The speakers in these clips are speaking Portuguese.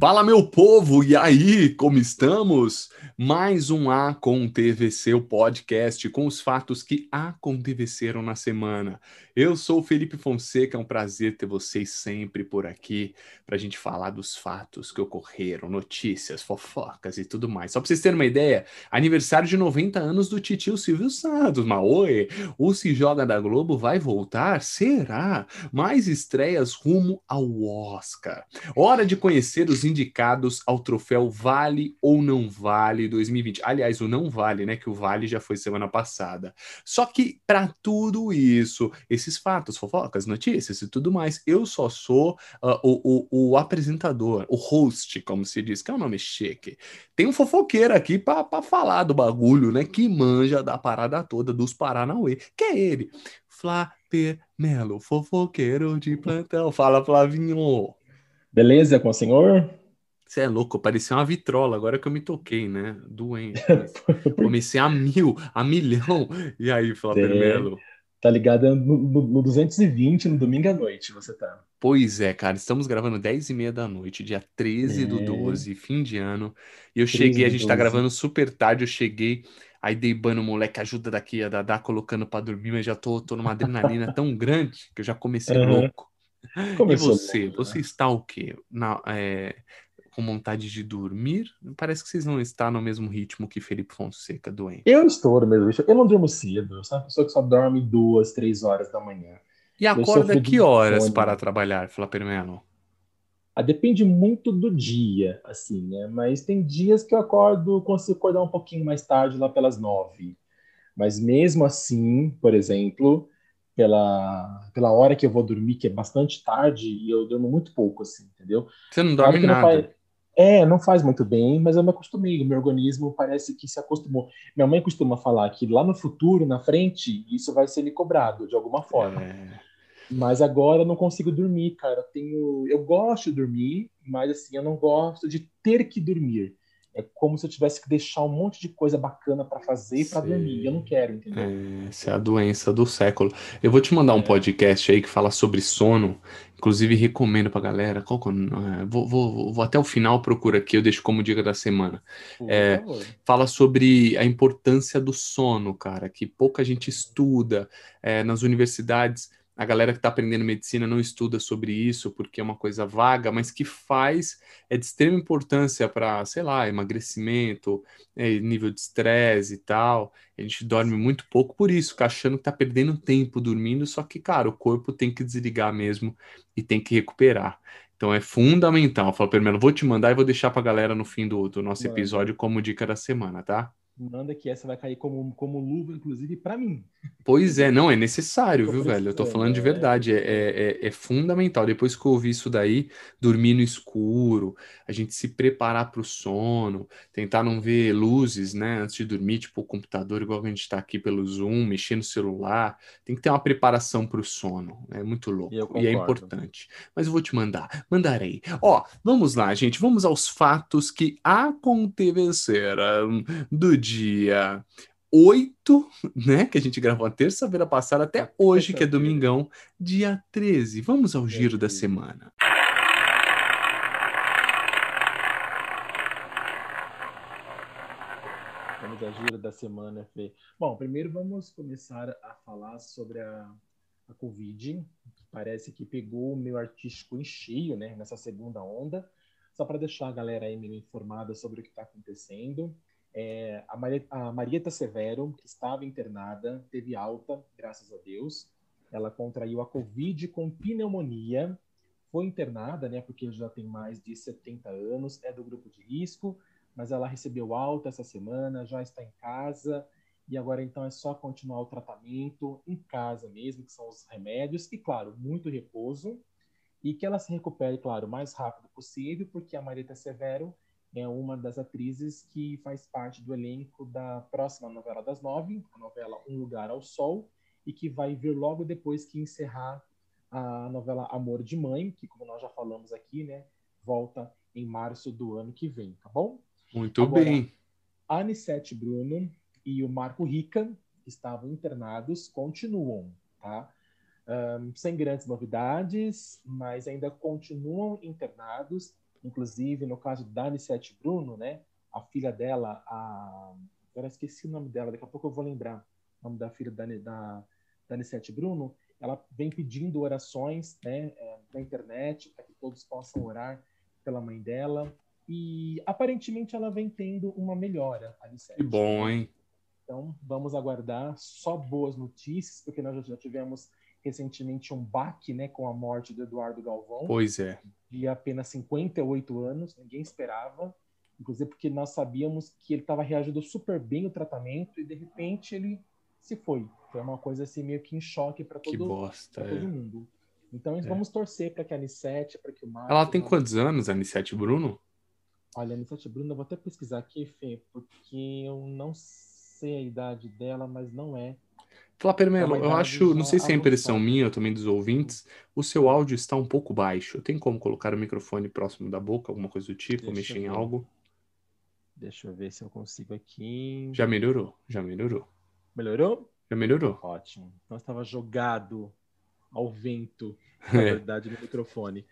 Fala, meu povo, e aí, como estamos? Mais um Aconteceu o podcast com os fatos que aconteceram na semana. Eu sou o Felipe Fonseca, é um prazer ter vocês sempre por aqui para a gente falar dos fatos que ocorreram, notícias, fofocas e tudo mais. Só para vocês terem uma ideia, aniversário de 90 anos do titio Silvio Santos, mas oi, o Se Joga da Globo vai voltar? Será? Mais estreias rumo ao Oscar. Hora de conhecer os indicados ao troféu Vale ou Não Vale 2020. Aliás, o Não Vale, né? Que o Vale já foi semana passada. Só que para tudo isso, esses fatos, fofocas, notícias e tudo mais, eu só sou uh, o, o, o, apresentador, o host, como se diz, que é um nome chique. Tem um fofoqueiro aqui para falar do bagulho, né? Que manja da parada toda dos Paranauê, que é ele. Flaper Melo, fofoqueiro de plantão. Fala, Flavinho. Beleza com o senhor? Você é louco, parecia uma vitrola, agora que eu me toquei, né? Doente. Comecei a mil, a milhão. E aí, Flávio Melo? Tá ligado no, no, no, 220, no domingo à noite, você tá. Pois é, cara, estamos gravando 10 e meia da noite, dia 13 é. do 12, fim de ano. E eu cheguei, a gente 12. tá gravando super tarde, eu cheguei, aí dei banho no moleque, ajuda daqui a Dadá colocando pra dormir, mas já tô, tô numa adrenalina tão grande que eu já comecei uhum. louco. Começou e você? Você né? está o quê? Na, é, com vontade de dormir? Parece que vocês não estão no mesmo ritmo que Felipe Fonseca, doente. Eu estou no mesmo ritmo. Eu não durmo cedo. Eu sou uma pessoa que só dorme duas, três horas da manhã. E acorda que horas para trabalhar, Flapermelo? Ah, depende muito do dia, assim, né? Mas tem dias que eu acordo, consigo acordar um pouquinho mais tarde, lá pelas nove. Mas mesmo assim, por exemplo, pela, pela hora que eu vou dormir, que é bastante tarde, e eu durmo muito pouco, assim, entendeu? Você não dorme nada. Não faz, é, não faz muito bem, mas eu me acostumei. O meu organismo parece que se acostumou. Minha mãe costuma falar que lá no futuro, na frente, isso vai ser me cobrado de alguma forma. É. Mas agora eu não consigo dormir, cara. Eu tenho, eu gosto de dormir, mas assim, eu não gosto de ter que dormir. É como se eu tivesse que deixar um monte de coisa bacana para fazer para dormir. Eu não quero, entendeu? É, essa é a doença do século. Eu vou te mandar um é. podcast aí que fala sobre sono. Inclusive, recomendo pra galera. Qual, é, vou, vou, vou, até o final, procura aqui, eu deixo como dica da semana. É, fala sobre a importância do sono, cara, que pouca gente estuda é, nas universidades a galera que está aprendendo medicina não estuda sobre isso porque é uma coisa vaga, mas que faz é de extrema importância para, sei lá, emagrecimento, é, nível de estresse e tal. A gente dorme muito pouco por isso, fica achando que está perdendo tempo dormindo, só que, cara, o corpo tem que desligar mesmo e tem que recuperar. Então é fundamental. Fala, primeiro, vou te mandar e vou deixar para a galera no fim do, do nosso episódio como dica da semana, tá? Manda que essa vai cair como, como luva, inclusive, para mim. Pois é, não, é necessário, viu, velho? Eu tô falando de verdade, é, é, é, é, fundamental. Depois que eu ouvi isso daí, dormir no escuro, a gente se preparar para o sono, tentar não ver luzes, né, antes de dormir, tipo o computador, igual a gente está aqui pelo Zoom, mexer no celular. Tem que ter uma preparação para o sono, é muito louco e, e, é importante. Mas eu vou te mandar, mandarei. Ó, vamos lá, gente, vamos aos fatos que aconteceram do dia dia 8, né? Que a gente gravou na terça-feira passada, até hoje, que é domingão, dia 13. Vamos ao giro da semana. Vamos ao giro da semana, Fê. Bom, primeiro vamos começar a falar sobre a, a Covid, que parece que pegou o meu artístico em cheio, né? Nessa segunda onda. Só para deixar a galera aí meio informada sobre o que está acontecendo. É, a, Maria, a Marieta Severo, que estava internada, teve alta, graças a Deus. Ela contraiu a Covid com pneumonia, foi internada, né, porque já tem mais de 70 anos, é do grupo de risco, mas ela recebeu alta essa semana, já está em casa, e agora então é só continuar o tratamento em casa mesmo, que são os remédios, e claro, muito repouso, e que ela se recupere, claro, o mais rápido possível, porque a Marieta Severo é uma das atrizes que faz parte do elenco da próxima novela das nove, a novela Um Lugar ao Sol, e que vai vir logo depois que encerrar a novela Amor de Mãe, que, como nós já falamos aqui, né, volta em março do ano que vem, tá bom? Muito Agora, bem. A Anissete Bruno e o Marco Rica, que estavam internados, continuam, tá? Um, sem grandes novidades, mas ainda continuam internados Inclusive, no caso da Anissete Bruno, né? A filha dela, a... Agora esqueci o nome dela, daqui a pouco eu vou lembrar o nome da filha da, da, da Anissete Bruno. Ela vem pedindo orações né, é, na internet para que todos possam orar pela mãe dela. E aparentemente ela vem tendo uma melhora, Anissete. Que bom, hein? Então, vamos aguardar só boas notícias, porque nós já tivemos recentemente um baque né, com a morte do Eduardo Galvão. Pois é. De apenas 58 anos, ninguém esperava. Inclusive porque nós sabíamos que ele estava reagindo super bem ao tratamento e de repente ele se foi. Foi uma coisa assim meio que em choque para todo, bosta, todo é. mundo. Então é. vamos torcer para que a Anissete, para que o Marcos... Ela tem quantos anos, a Anissete Bruno? Olha, a Anissete Bruno, eu vou até pesquisar aqui, Fê, porque eu não sei a idade dela, mas não é Fala, Permelo, eu acho, não sei se é impressão minha ou também dos ouvintes, o seu áudio está um pouco baixo. Tem como colocar o microfone próximo da boca, alguma coisa do tipo, Deixa mexer em algo? Deixa eu ver se eu consigo aqui. Já melhorou, já melhorou. Melhorou? Já melhorou. Ótimo. Então estava jogado ao vento, na é. verdade, no microfone.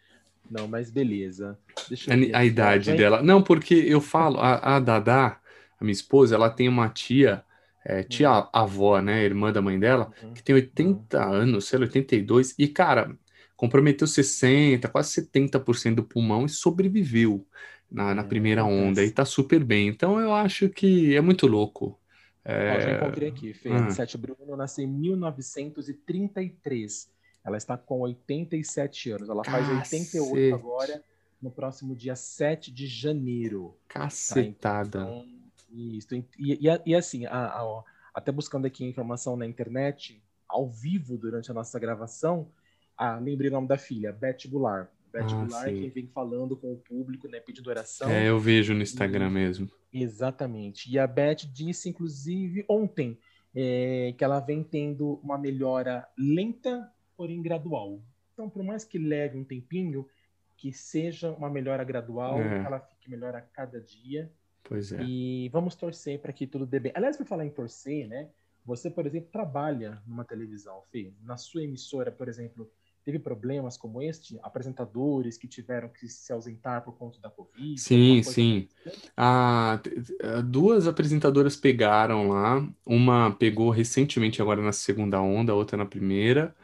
Não, mas beleza. Deixa eu ver a, a idade dela. Não, porque eu falo, a, a Dada, a minha esposa, ela tem uma tia é, tia uhum. avó, né, irmã da mãe dela, uhum. que tem 80 uhum. anos, sei lá, 82, e, cara, comprometeu 60, quase 70% do pulmão e sobreviveu na, na é, primeira onda, e tá super bem. Então, eu acho que é muito louco. É... Ó, já encontrei aqui, Fê. Ah. Sete Bruno nasceu em 1933. Ela está com 87 anos. Ela faz Cacete. 88 agora, no próximo dia 7 de janeiro. Cacetada. Tá? Então, isso. E, e, e assim, a, a, até buscando aqui informação na internet, ao vivo, durante a nossa gravação, ah, lembrei o nome da filha, Beth Goulart. Beth ah, Goulart, sim. vem falando com o público, né, pedindo oração. É, eu vejo no Instagram e, mesmo. Exatamente. E a Beth disse, inclusive, ontem, é, que ela vem tendo uma melhora lenta, porém gradual. Então, por mais que leve um tempinho, que seja uma melhora gradual, é. que ela fique melhor a cada dia. Pois é. E vamos torcer para que tudo dê bem. Aliás, por falar em torcer, né? Você, por exemplo, trabalha numa televisão, Fê. Na sua emissora, por exemplo, teve problemas como este? Apresentadores que tiveram que se ausentar por conta da Covid? Sim, sim. Ah, duas apresentadoras pegaram lá. Uma pegou recentemente, agora na segunda onda, a outra na primeira.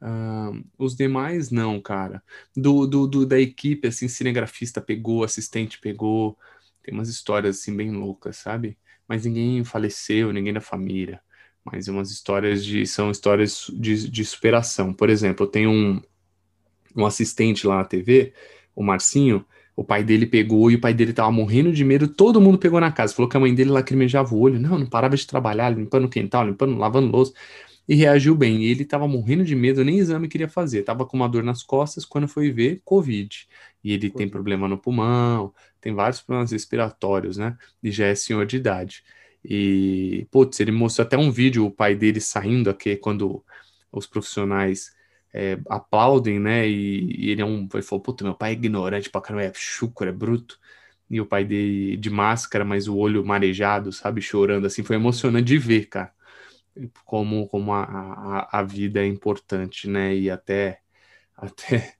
Uh, os demais não, cara. Do, do, do, da equipe, assim, cinegrafista pegou, assistente pegou, tem umas histórias assim bem loucas, sabe? Mas ninguém faleceu, ninguém da família. Mas umas histórias de. são histórias de, de superação. Por exemplo, eu tenho um, um assistente lá na TV, o Marcinho, o pai dele pegou e o pai dele tava morrendo de medo, todo mundo pegou na casa. Falou que a mãe dele lacrimejava o olho. Não, não parava de trabalhar, limpando o quintal, limpando, lavando louça. E reagiu bem. E ele tava morrendo de medo, nem exame queria fazer. Tava com uma dor nas costas quando foi ver Covid. E ele tem problema no pulmão, tem vários problemas respiratórios, né? E já é senhor de idade. E, putz, ele mostrou até um vídeo, o pai dele saindo aqui, quando os profissionais é, aplaudem, né? E, e, ele é um. Ele falou, puta, meu pai é ignorante pra caramba, é chucro, é bruto. E o pai dele de máscara, mas o olho marejado, sabe? Chorando, assim. Foi emocionante de ver, cara. Como, como a, a, a vida é importante, né? E até. Até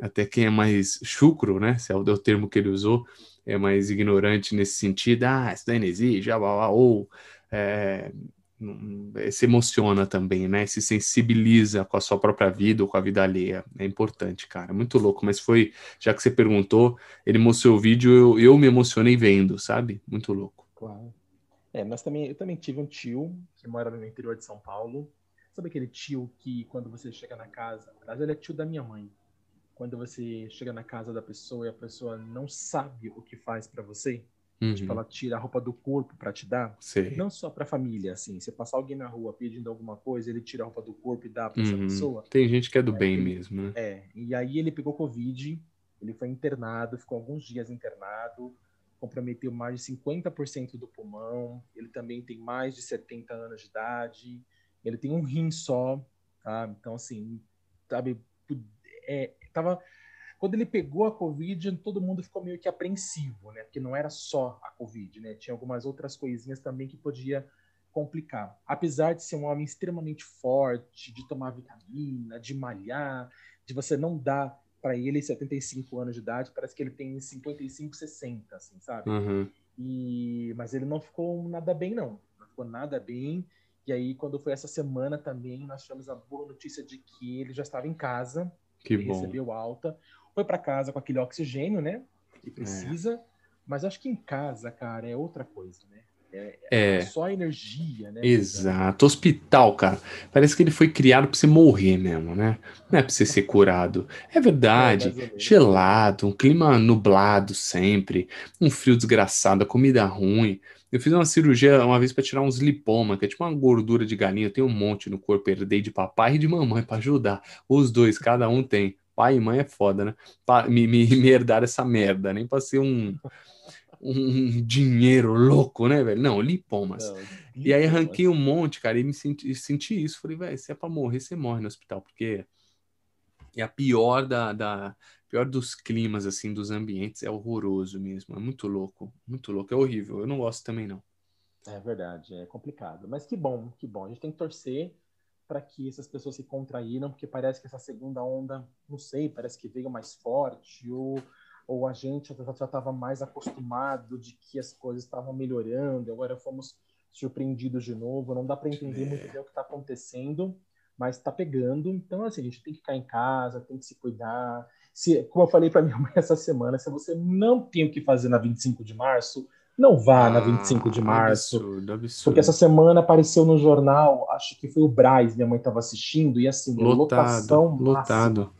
até quem é mais chucro, né? Se é o, é o termo que ele usou, é mais ignorante nesse sentido, ah, isso daí não existe, ou é, se emociona também, né? Se sensibiliza com a sua própria vida ou com a vida alheia. É importante, cara. Muito louco. Mas foi, já que você perguntou, ele mostrou o vídeo, eu, eu me emocionei vendo, sabe? Muito louco. Claro. É, mas também, eu também tive um tio que mora no interior de São Paulo. Sabe aquele tio que quando você chega na casa, aliás, ele é tio da minha mãe quando você chega na casa da pessoa e a pessoa não sabe o que faz para você, uhum. tipo, ela tira a roupa do corpo para te dar, não só para família, assim, você passar alguém na rua pedindo alguma coisa, ele tira a roupa do corpo e dá para uhum. essa pessoa. Tem gente que é do é, bem ele, mesmo, né? É, e aí ele pegou Covid, ele foi internado, ficou alguns dias internado, comprometeu mais de 50% do pulmão, ele também tem mais de 70 anos de idade, ele tem um rim só, tá? Então, assim, sabe, é, tava quando ele pegou a Covid, todo mundo ficou meio que apreensivo, né? Porque não era só a Covid, né? Tinha algumas outras coisinhas também que podia complicar. Apesar de ser um homem extremamente forte, de tomar vitamina, de malhar, de você não dar para ele 75 anos de idade, parece que ele tem 55, 60, assim, sabe? Uhum. E mas ele não ficou nada bem não, não ficou nada bem. E aí quando foi essa semana também, nós tivemos a boa notícia de que ele já estava em casa, Que ele bom. recebeu alta, foi para casa com aquele oxigênio, né? Que precisa. Mas acho que em casa, cara, é outra coisa, né? É, É. só energia, né? Exato. Hospital, cara. Parece que ele foi criado pra você morrer mesmo, né? Não é pra você ser curado. É É, verdade. menos. Gelado, um clima nublado sempre, um frio desgraçado, a comida ruim. Eu fiz uma cirurgia uma vez pra tirar uns lipoma, que é tipo uma gordura de galinha. Eu tenho um monte no corpo, herdei de papai e de mamãe pra ajudar. Os dois, cada um tem. Pai e mãe é foda, né? Pa- Me, me, me herdaram essa merda, nem pra ser um, um dinheiro louco, né, velho? Não, lipomas. Não, E aí arranquei um monte, cara, e me senti, senti isso. Falei, velho, se é pra morrer, você morre no hospital, porque é a pior da, da pior dos climas, assim, dos ambientes, é horroroso mesmo. É muito louco, muito louco, é horrível. Eu não gosto também, não. É verdade, é complicado. Mas que bom, que bom. A gente tem que torcer para que essas pessoas se contraíram, porque parece que essa segunda onda, não sei, parece que veio mais forte, ou, ou a gente já estava mais acostumado de que as coisas estavam melhorando, agora fomos surpreendidos de novo. Não dá para entender É. muito bem o que está acontecendo, mas está pegando. Então, assim, a gente tem que ficar em casa, tem que se cuidar. Se, como eu falei para minha mãe essa semana, se você não tem o que fazer na 25 de março, não vá na 25 de Ah, março. Absurdo, absurdo. Porque essa semana apareceu no jornal, acho que foi o Braz, minha mãe estava assistindo, e assim, Lotado, lotado.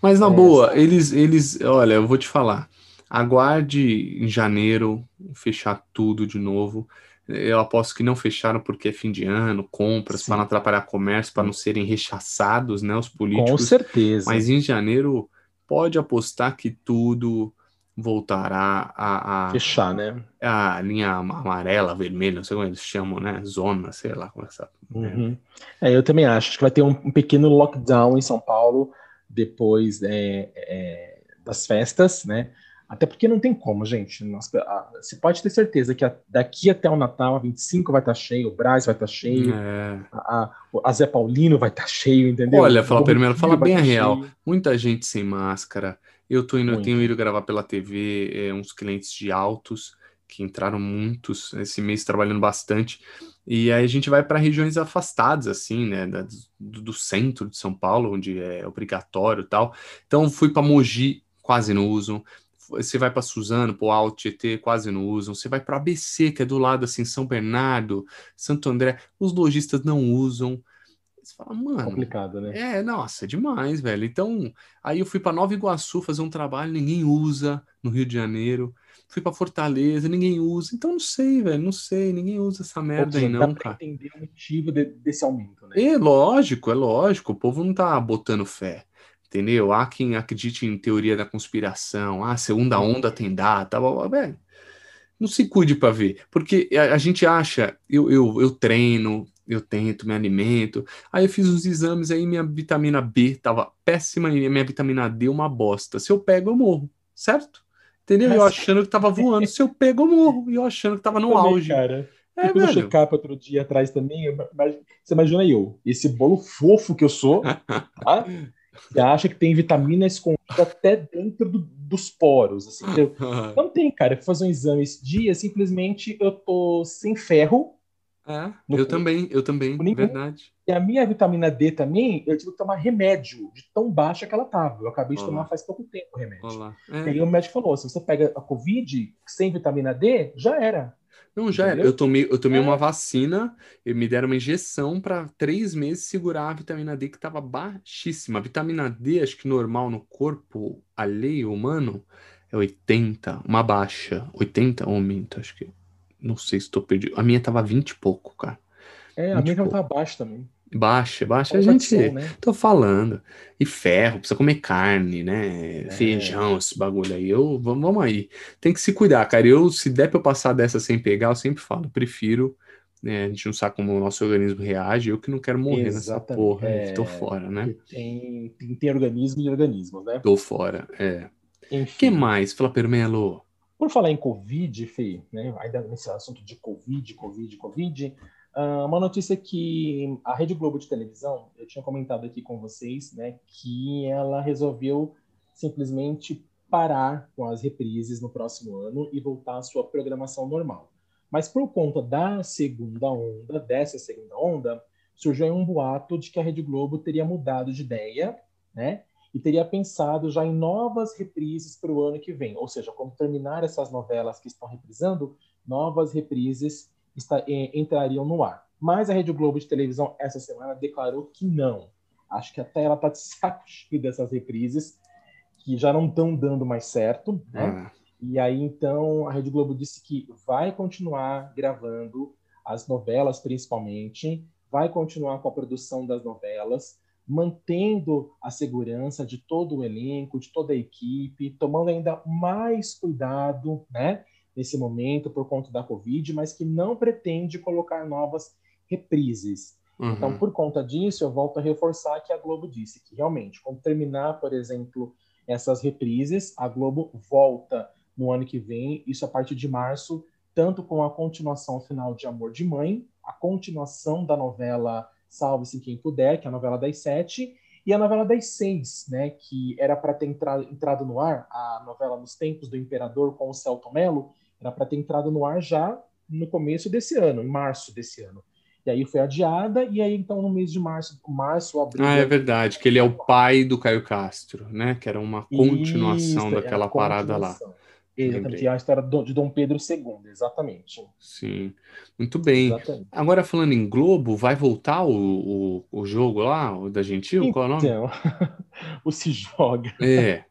Mas na É, boa, sabe? eles, eles, olha, eu vou te falar. Aguarde em janeiro fechar tudo de novo. Eu aposto que não fecharam porque é fim de ano, compras para não atrapalhar comércio, para não serem rechaçados, né, os Com políticos. certeza. Mas em janeiro pode apostar que tudo voltará a, a, Fechar, né? a linha amarela, vermelha, não sei como eles chamam, né? Zona, sei lá como é essa. Uhum. É, eu também acho. Acho que vai ter um, um pequeno lockdown em São Paulo depois é, é, das festas, né? Até porque não tem como, gente. Nós- a- você pode ter certeza que a- daqui até o Natal, a 25 vai estar cheio, o Braz vai estar cheio, É. a, a, a Zé Paulino vai estar cheio, entendeu? Olha, fala primeiro, fala bem a tá real. cheio. Muita gente sem máscara. Eu tô indo, eu tenho ido gravar pela TV, é, uns clientes de altos, que entraram muitos esse mês trabalhando bastante. E aí a gente vai para regiões afastadas, assim, né? da- do, do centro de São Paulo, onde é obrigatório tal. Então fui para Mogi, quase não usam. Você vai para Suzano, pro Alto Tietê, quase não usam. Você vai para ABC, que é do lado, assim, São Bernardo, Santo André, os lojistas não usam. Você fala, mano. Complicado, né? É, nossa, é demais, velho. Então, aí eu fui pra Nova Iguaçu fazer um trabalho, ninguém usa no Rio de Janeiro. Fui pra Fortaleza, ninguém usa. Então, não sei, velho, não sei, ninguém usa essa merda seja, aí dá não, pra cara. entender o motivo de- desse aumento, né? É lógico, é lógico, o povo não tá botando fé, entendeu? Há quem acredite em teoria da conspiração, ah, segunda onda tem data, blá, blá, velho. Não se cuide pra ver, porque a, a gente acha, eu, eu, eu treino, eu tento, me alimento, aí eu fiz os exames aí, minha vitamina B tava péssima e minha vitamina D uma bosta. Se eu pego, eu morro, certo? Entendeu? Eu Mas- achando que tava voando, se eu pego, eu morro, e eu achando que tava no Também, auge. cara. É, eu check-up outro dia atrás também. eu- Você imagina eu, esse bolo fofo que eu sou, tá? Você acha que tem vitamina escondida até dentro do- dos poros, assim. entendeu? Não tem, cara. Eu fui fazer um exame esse dia, simplesmente eu tô sem ferro. É, eu corpo. também, eu também, Nenhum. verdade. E a minha vitamina D também, eu tive que tomar remédio de tão baixa que ela tava. Eu acabei de Olha tomar faz pouco tempo o remédio. Olha lá. E É. aí o médico falou: se você pega a Covid sem vitamina D, já era. Não, já era. Entendeu? Eu tomei, eu tomei É. uma vacina, e me deram uma injeção para três meses segurar a vitamina D que estava baixíssima. A vitamina D, acho que normal no corpo alheio humano, é 80, uma baixa. 80 ou aumento, acho que. Não sei se estou perdido. A minha tava 20 e pouco, cara. É, a minha não pouco. tá baixa também. Baixa, baixa. A gente. né? Tô falando. E ferro, precisa comer carne, né? É. Feijão, esse bagulho aí. Eu, vamos, vamos aí. Tem que se cuidar, cara. Eu, se der pra eu passar dessa sem pegar, eu sempre falo, prefiro. né? A gente não sabe como o nosso organismo reage. Eu que não quero morrer nessa Exatamente. porra. aí. É, Tô fora, né? Tem, tem, tem organismo e organismos, né? Tô fora. É. Enfim. que mais? Fala, Permelo. Por falar em Covid, Fê, né, ainda nesse assunto de Covid, Covid, Covid, ah, uma notícia que a Rede Globo de televisão, eu tinha comentado aqui com vocês, né, que ela resolveu simplesmente parar com as reprises no próximo ano e voltar à sua programação normal. Mas por conta da segunda onda, dessa segunda onda, surgiu um boato de que a Rede Globo teria mudado de ideia, né? E teria pensado já em novas reprises para o ano que vem. Ou seja, como terminar essas novelas que estão reprisando, novas reprises está, eh, entrariam no ar. Mas a Rede Globo de televisão essa semana declarou que não. Acho que até ela está de saco cheio dessas reprises, que já não estão dando mais certo, né? Ah. E aí, então, a Rede Globo disse que vai continuar gravando as novelas, principalmente, vai continuar com a produção das novelas, mantendo a segurança de todo o elenco, de toda a equipe, tomando ainda mais cuidado, né, nesse momento por conta da Covid, mas que não pretende colocar novas reprises. Uhum. Então, por conta disso, eu volto a reforçar que a Globo disse que realmente, quando terminar, por exemplo, essas reprises, a Globo volta no ano que vem, isso a partir de março, tanto com a continuação final de Amor de Mãe, a continuação da novela Salve-se Quem Puder, que é a novela das sete, e a novela das seis, né, que era para ter entrado, entrado no ar, a novela Nos Tempos do Imperador com o Celto Mello, era para ter entrado no ar já no começo desse ano, em março desse ano. E aí foi adiada, e aí então no mês de março, março, abril. Ah, é verdade, que ele é o pai do Caio Castro, né? Que era uma continuação Isso, daquela é parada lá. Exatamente, a história de Dom Pedro II, exatamente. Sim, muito bem. Exatamente. Agora, falando em Globo, vai voltar o, o, o jogo lá, o da Gentil? Então, Qual é o nome? Então, o Se Joga. É,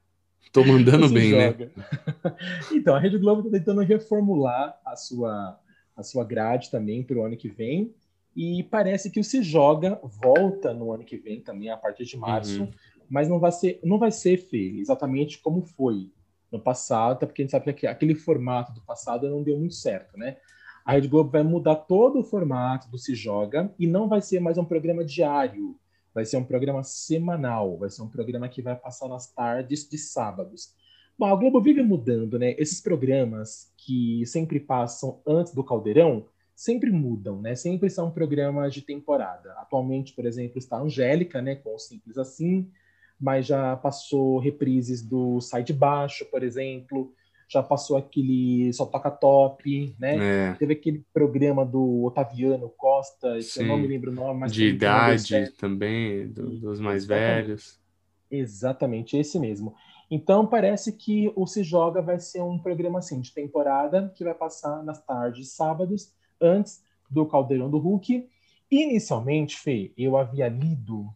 tô mandando bem, né? joga. né? então, a Rede Globo está tentando reformular a sua, a sua grade também para o ano que vem. E parece que o Se Joga volta no ano que vem também, a partir de março. Uhum. Mas não vai ser, não vai ser, Fê, exatamente como foi no passado, até porque a gente sabe que aquele formato do passado não deu muito certo, né? A Rede Globo vai mudar todo o formato do Se Joga e não vai ser mais um programa diário, vai ser um programa semanal, vai ser um programa que vai passar nas tardes de sábados. Bom, a Globo vive mudando, né? Esses programas que sempre passam antes do Caldeirão sempre mudam, né? Sempre são programas de temporada. Atualmente, por exemplo, está a Angélica, né? Com o Simples Assim, mas já passou reprises do Sai de Baixo, por exemplo, já passou aquele Só Toca Top, né? É. Teve aquele programa do Otaviano Costa, que eu não me lembro o nome, mas... De idade também, do, dos mais Exatamente. velhos. Exatamente, esse mesmo. Então parece que o Se Joga vai ser um programa assim de temporada que vai passar nas tardes sábados antes do Caldeirão do Hulk. Inicialmente, Fê, eu havia lido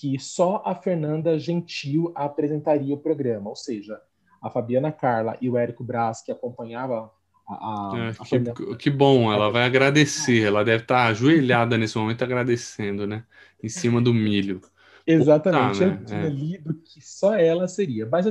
que só a Fernanda Gentil apresentaria o programa, ou seja, a Fabiana Carla e o Érico Braz, que acompanhava a, a, é, a que, que, bom, ela vai agradecer, ela deve estar ajoelhada nesse momento agradecendo, né? Em cima do milho. Exatamente, Puta, né? eu tinha é. lido que só ela seria. Mas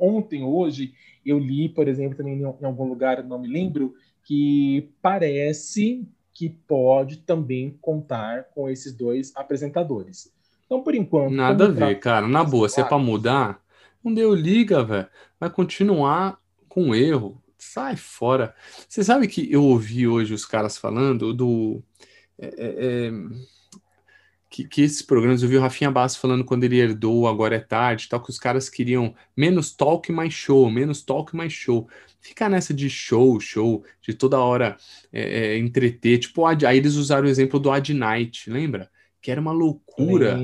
ontem, hoje, eu li, por exemplo, também em algum lugar, não me lembro, que parece que pode também contar com esses dois apresentadores. Então, por enquanto. Nada a ver, cara. Na boa, se é pra mudar, não deu liga, velho. Vai continuar com erro. Sai fora. Você sabe que eu ouvi hoje os caras falando do. É, é, é que, que, esses programas, eu vi o Rafinha Bass falando quando ele herdou Agora é Tarde, tal, que os caras queriam menos talk, mais show, menos talk, mais show. Ficar nessa de show, show, de toda hora é, é, entreter. Tipo, aí eles usaram o exemplo do Ad Night, lembra? Que era uma loucura.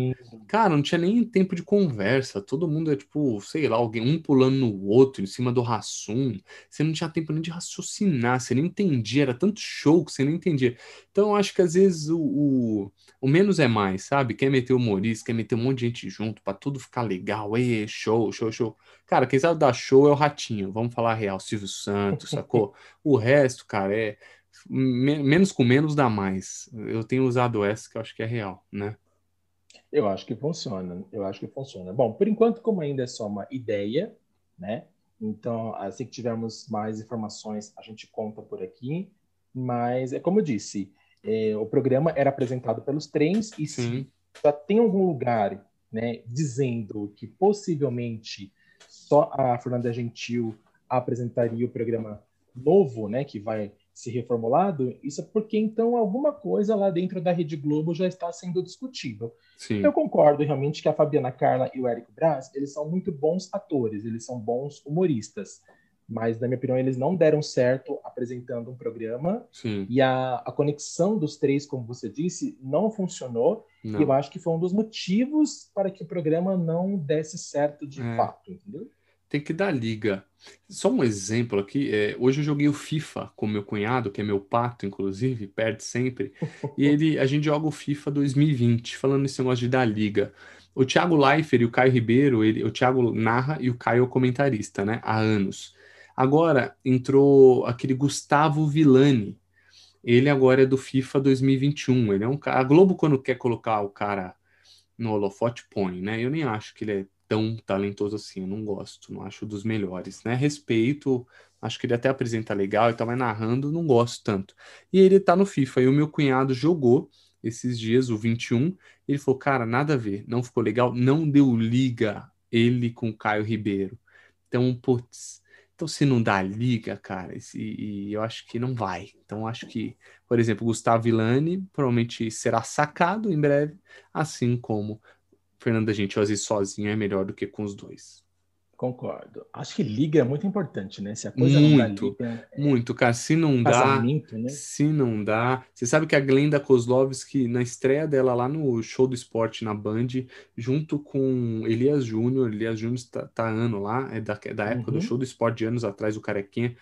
Cara, não tinha nem tempo de conversa. Todo mundo é tipo, sei lá, alguém um pulando no outro, em cima do Rassum. Você não tinha tempo nem de raciocinar, você nem entendia. Era tanto show que você nem entendia. Então, eu acho que às vezes o, o, o menos é mais, sabe? Quer meter humorista, quer meter um monte de gente junto para tudo ficar legal. Ei, show, show, show. Cara, quem sabe dar show é o Ratinho. Vamos falar real, Silvio Santos, sacou? o resto, cara, é menos com menos dá mais. Eu tenho usado essa que eu acho que é real, né? Eu acho que funciona. Eu acho que funciona. Bom, por enquanto, como ainda é só uma ideia, né? Então, assim que tivermos mais informações, a gente conta por aqui. Mas é como eu disse, é, o programa era apresentado pelos trens e Sim. se já tem algum lugar, né, dizendo que possivelmente só a Fernanda Gentil apresentaria o programa novo, né, que vai se reformulado, isso é porque então alguma coisa lá dentro da Rede Globo já está sendo discutível. Sim. Eu concordo realmente que a Fabiana Carla e o Érico Braz, eles são muito bons atores, eles são bons humoristas mas na minha opinião eles não deram certo apresentando um programa Sim. e a, a conexão dos três, como você disse, não funcionou não. e eu acho que foi um dos motivos para que o programa não desse certo de é. fato, entendeu? Tem que dar liga. Só um exemplo aqui, é, hoje eu joguei o FIFA com meu cunhado, que é meu pato, inclusive, perde sempre, e ele, a gente joga o FIFA 2020, falando nesse negócio de dar liga. O Thiago Leifert e o Caio Ribeiro, ele, o Thiago narra e o Caio é o comentarista, né? Há anos. Agora entrou aquele Gustavo Villani. Ele agora é do FIFA 2021. Ele é um cara. A Globo, quando quer colocar o cara no holofote, põe, né? Eu nem acho que ele é tão talentoso assim. Eu não gosto, não acho dos melhores, né? Respeito, acho que ele até apresenta legal e tá mais narrando, não gosto tanto. E ele tá no FIFA. E o meu cunhado jogou esses dias, o 21. Ele falou, cara, nada a ver, não ficou legal, não deu liga ele com o Caio Ribeiro. Então, putz então, se não dá liga, cara, e eu acho que não vai. Então, acho que, por exemplo, Gustavo Villani provavelmente será sacado em breve, assim como Fernanda Gentilhose sozinho é melhor do que com os dois. Concordo. Acho que liga é muito importante, né? Se a coisa muito, não dá liga, é... muito, cara. Se não dá, né? se não dá. Você sabe que a Glenda Kozlovski, na estreia dela lá no show do esporte na Band, junto com Elias Júnior, Elias Júnior tá, tá ano lá, é da, da época uhum. do show do esporte de anos atrás, o Carequinha.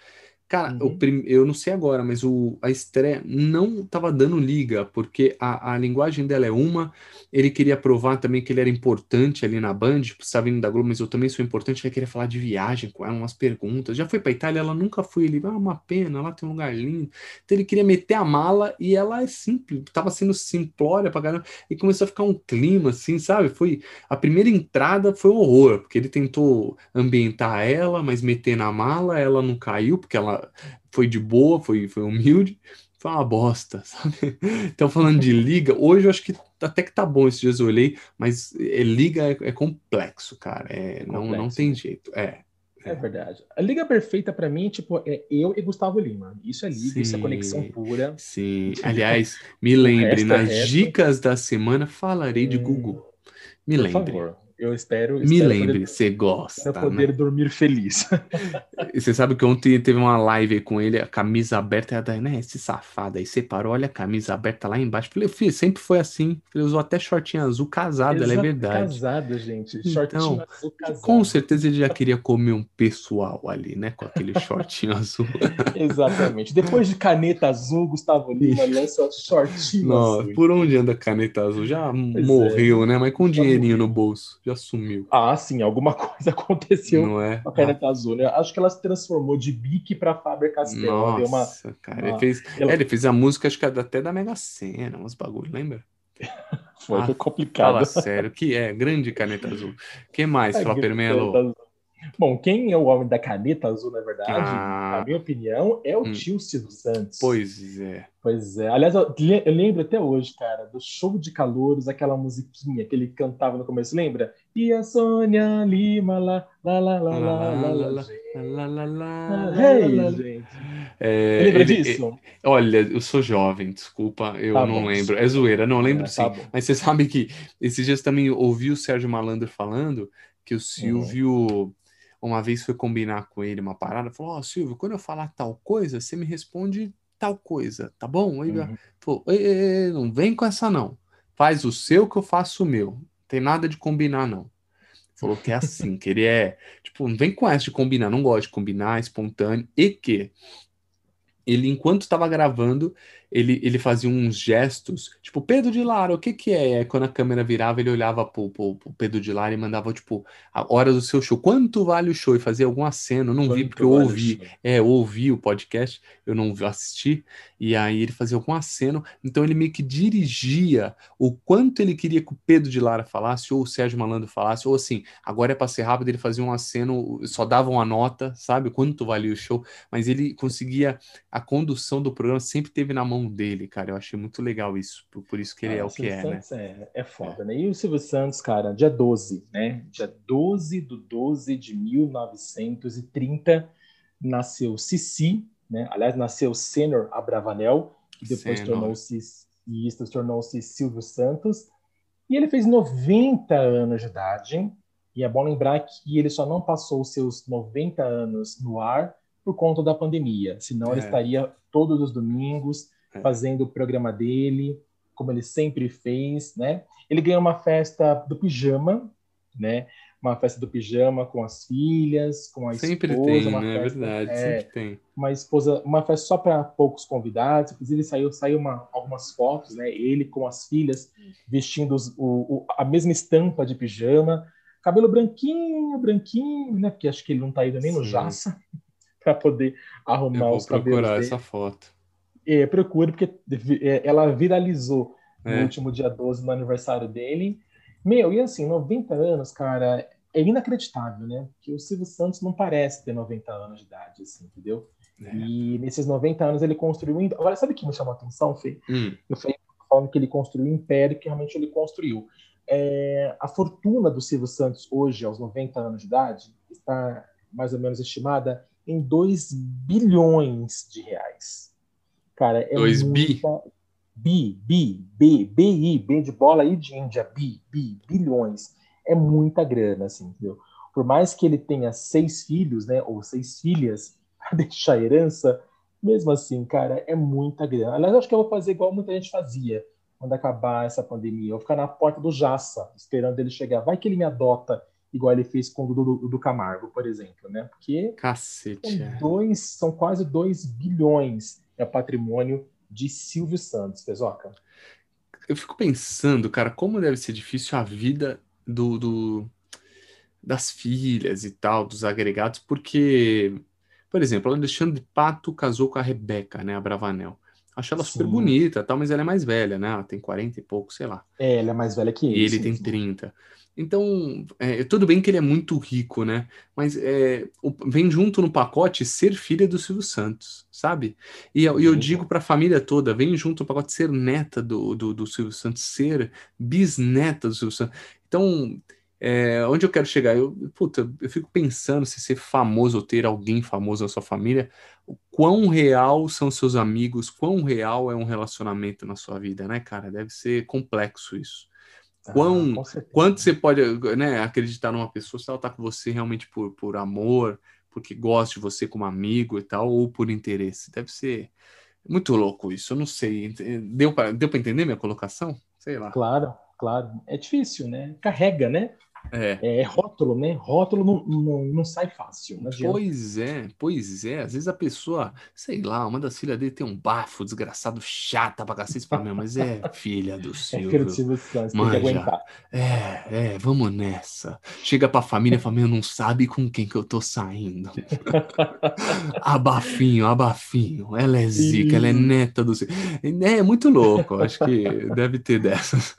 Cara, uhum. prim... eu não sei agora, mas o... a estreia não tava dando liga, porque a, a linguagem dela é uma, ele queria provar também que ele era importante ali na Band, tipo, estava vindo da Globo, mas eu também sou importante, ele queria falar de viagem com ela, umas perguntas. Já foi pra Itália, ela nunca foi, ele, ah, uma pena, lá tem um lugar lindo. Então ele queria meter a mala e ela é simples, tava sendo simplória pra caramba, e começou a ficar um clima assim, sabe? Foi, a primeira entrada foi um horror, porque ele tentou ambientar ela, mas meter na mala, ela não caiu, porque ela foi de boa, foi, foi humilde, foi uma bosta, sabe? Então, falando de liga, hoje eu acho que até que tá bom esses dias eu olhei, mas é, liga é, é, complexo, cara. É, complexo. Não, não tem jeito. É. É, é verdade. A liga perfeita para mim, tipo, é eu e Gustavo Lima. Isso é liga, sim, isso é conexão pura. Sim. Aliás, me lembre, nas dicas da semana falarei hum, de Google. Me lembre. Por favor. Eu espero. Me espero lembre, você gosta. Para poder né? dormir feliz. e você sabe que ontem teve uma live com ele, a camisa aberta, e a Daiane, né, esse safado aí, separou, olha a camisa aberta lá embaixo. Falei, filho, sempre foi assim. Ele usou até shortinho azul casado, Exato, ela é verdade. Casado, gente. Shortinho então, azul casado. Com certeza ele já queria comer um pessoal ali, né? Com aquele shortinho azul. Exatamente. Depois de caneta azul, Gustavo Lima lança shortinho Não, azul. Por onde anda caneta azul? Já pois morreu, é. né? Mas com um dinheirinho no bolso. Já sumiu. Ah, sim, alguma coisa aconteceu Não é? com a caneta ah. azul. Acho que ela se transformou de Bic para Faber Castell. Nossa, uma, cara, uma... Ele, fez, ela... é, ele fez a música, acho que até da Mega Sena, uns bagulho, lembra? foi, ah, complicado. Fala sério, que é, grande caneta azul. que mais, é, Flapper Melo? Bom, quem é o homem da caneta azul, na verdade, ah, na minha opinião, é o hum, tio Silvio Santos. Pois é. Pois é. Aliás, eu, eu, lembro até hoje, cara, do show de calouros, aquela musiquinha que ele cantava no começo, lembra? E a Sônia Lima, lá, lá, lá, lá, lá, lá, lá, lá, lá, lá, gente. É, lembra ele, disso? olha, eu sou jovem, desculpa, eu tá não bom. lembro. É zoeira, não lembro é, sim. Tá Mas você sabe que esses dias também ouvi o Sérgio Malandro falando que o Silvio uma vez foi combinar com ele uma parada, falou: Ó, oh, Silvio, quando eu falar tal coisa, você me responde tal coisa, tá bom? Aí uhum. falou: ei, ei, ei, não vem com essa não. Faz o seu que eu faço o meu. Não tem nada de combinar, não. Falou que é assim, que ele é. Tipo, não vem com essa de combinar, não gosta de combinar, espontâneo. E que ele, enquanto estava gravando, ele, ele fazia uns gestos, tipo, Pedro de Lara, o que que é? Quando a câmera virava, ele olhava pro, pro, pro, Pedro de Lara e mandava, tipo, a hora do seu show. Quanto vale o show? E fazia algum aceno. Eu não Quanto vi, porque eu ouvi. É, eu ouvi o podcast, eu não assisti. E aí ele fazia algum aceno. Então ele meio que dirigia o quanto ele queria que o Pedro de Lara falasse, ou o Sérgio Malandro falasse, ou assim, agora é pra ser rápido, ele fazia um aceno, só dava uma nota, sabe? Quanto valia o show. Mas ele conseguia, a condução do programa sempre teve na mão dele, cara. Eu achei muito legal isso. Por, por isso que ele ah, é o que é, Santos né? É, é foda, é. né? E o Silvio Santos, cara, dia 12, né? Dia 12 do 12 de 1930, nasceu Cici, né? Aliás, nasceu Senor Abravanel, que depois tornou-se isso, tornou-se Silvio Santos. E ele fez 90 anos de idade. E é bom lembrar que ele só não passou os seus 90 anos no ar por conta da pandemia. Senão é. ele estaria todos os domingos. Fazendo o programa dele, como ele sempre fez, né? Ele ganhou uma festa do pijama, né? Uma festa do pijama com as filhas, com a sempre esposa. Tem, uma né? Festa, é verdade, é, sempre tem. Uma esposa, uma festa só para poucos convidados. Inclusive saiu, saiu uma, algumas fotos, né? Ele com as filhas vestindo os, o, o, a mesma estampa de pijama, cabelo branquinho, branquinho, né? Porque acho que ele não está indo nem Sim. no Jaça para poder arrumar os cabelos procurar dele. essa foto. É, procure, porque é, ela viralizou é. no último dia 12, no aniversário dele. Meu, e assim, 90 anos, cara, é inacreditável, né? Porque o Silvio Santos não parece ter 90 anos de idade, assim, entendeu? É. E nesses 90 anos ele construiu. Agora, sabe o que me chamou a atenção, Fê? Hum. Eu falei falando que ele construiu o império que realmente ele construiu. É, a fortuna do Silvio Santos hoje, aos 90 anos de idade, está mais ou menos estimada em 2 bilhões de reais. Cara, é 2 bi? Bi, bi, B, BI, B de bola e de Índia, bi, bi, bilhões. É muita grana, assim, entendeu? Por mais que ele tenha seis filhos, né, ou seis filhas, para deixar herança, mesmo assim, cara, é muita grana. Aliás, acho que eu vou fazer igual muita gente fazia quando acabar essa pandemia. Eu vou ficar na porta do Jaça, esperando ele chegar. Vai que ele me adota igual ele fez com o do, do Camargo, por exemplo, né? Porque Cacete, são, é. dois, são quase 2 bilhões é patrimônio de Silvio Santos, Pesoca. Eu fico pensando, cara, como deve ser difícil a vida do, do das filhas e tal, dos agregados, porque, por exemplo, o Alexandre Pato casou com a Rebeca, né, a Bravanel. Acho ela sim. super bonita, tal, mas ela é mais velha, né? Ela tem 40 e pouco, sei lá. É, ela é mais velha que ele. E ele tem sim. 30. Então, é, tudo bem que ele é muito rico, né? Mas é, o, vem junto no pacote ser filha do Silvio Santos, sabe? E, eu, eu digo para a família toda: vem junto no pacote ser neta do, do, do, Silvio Santos, ser bisneta do Silvio Santos. Então, é, onde eu quero chegar? Eu, puta, eu fico pensando se ser famoso ou ter alguém famoso na sua família, o quão real são seus amigos, quão real é um relacionamento na sua vida, né, cara? Deve ser complexo isso. Quão, ah, quanto você pode né, acreditar numa pessoa se ela está com você realmente por, por amor, porque gosta de você como amigo e tal, ou por interesse? Deve ser muito louco isso, eu não sei. Deu para deu entender minha colocação? Sei lá. Claro, claro. É difícil, né? Carrega, né? É. é rótulo, né? Rótulo não, não, não sai fácil. Não pois é, pois é. Às vezes a pessoa, sei lá, uma das filhas dele tem um bafo desgraçado, chata pra cacete. Fala, meu, mas é filha do Silvio. É filha do Silvio Santos, tem que aguentar. É, é, vamos nessa. Chega pra família e fala, meu, não sabe com quem que eu tô saindo. abafinho, abafinho. Ela é zica, ela é neta do Silvio. É muito louco, acho que deve ter dessas.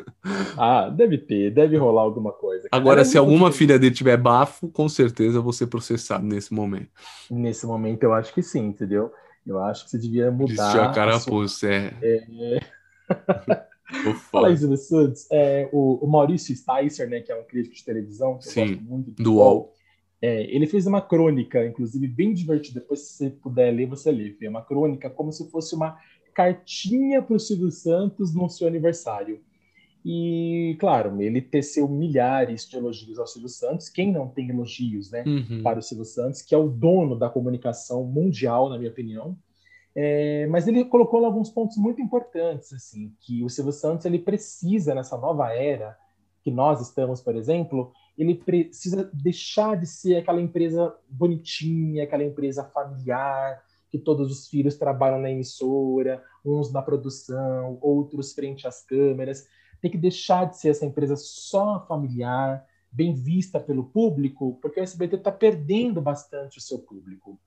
Ah, deve ter, deve rolar alguma coisa. Agora, se alguma filha dele tiver bafo, com certeza ser processado nesse momento. Nesse momento, eu acho que sim, entendeu? Eu acho que você devia mudar. Vestiu a carapuça, sua... é. é... Fala Silvio Santos. É, o, o, Maurício Sticer, né, que é um crítico de televisão, que Sim, eu gosto muito do UOL. É, ele fez uma crônica, inclusive, bem divertida. Depois, se você puder ler, você lê. É uma crônica como se fosse uma cartinha para o Silvio Santos no seu aniversário. E, claro, ele teceu milhares de elogios ao Silvio Santos. Quem não tem elogios né, uhum. para o Silvio Santos, que é o dono da comunicação mundial, na minha opinião. É, mas ele colocou alguns pontos muito importantes, assim, que o Silvio Santos ele precisa, nessa nova era que nós estamos, por exemplo, ele precisa deixar de ser aquela empresa bonitinha, aquela empresa familiar, que todos os filhos trabalham na emissora, uns na produção, outros frente às câmeras tem que deixar de ser essa empresa só familiar, bem vista pelo público, porque o SBT está perdendo bastante o seu público.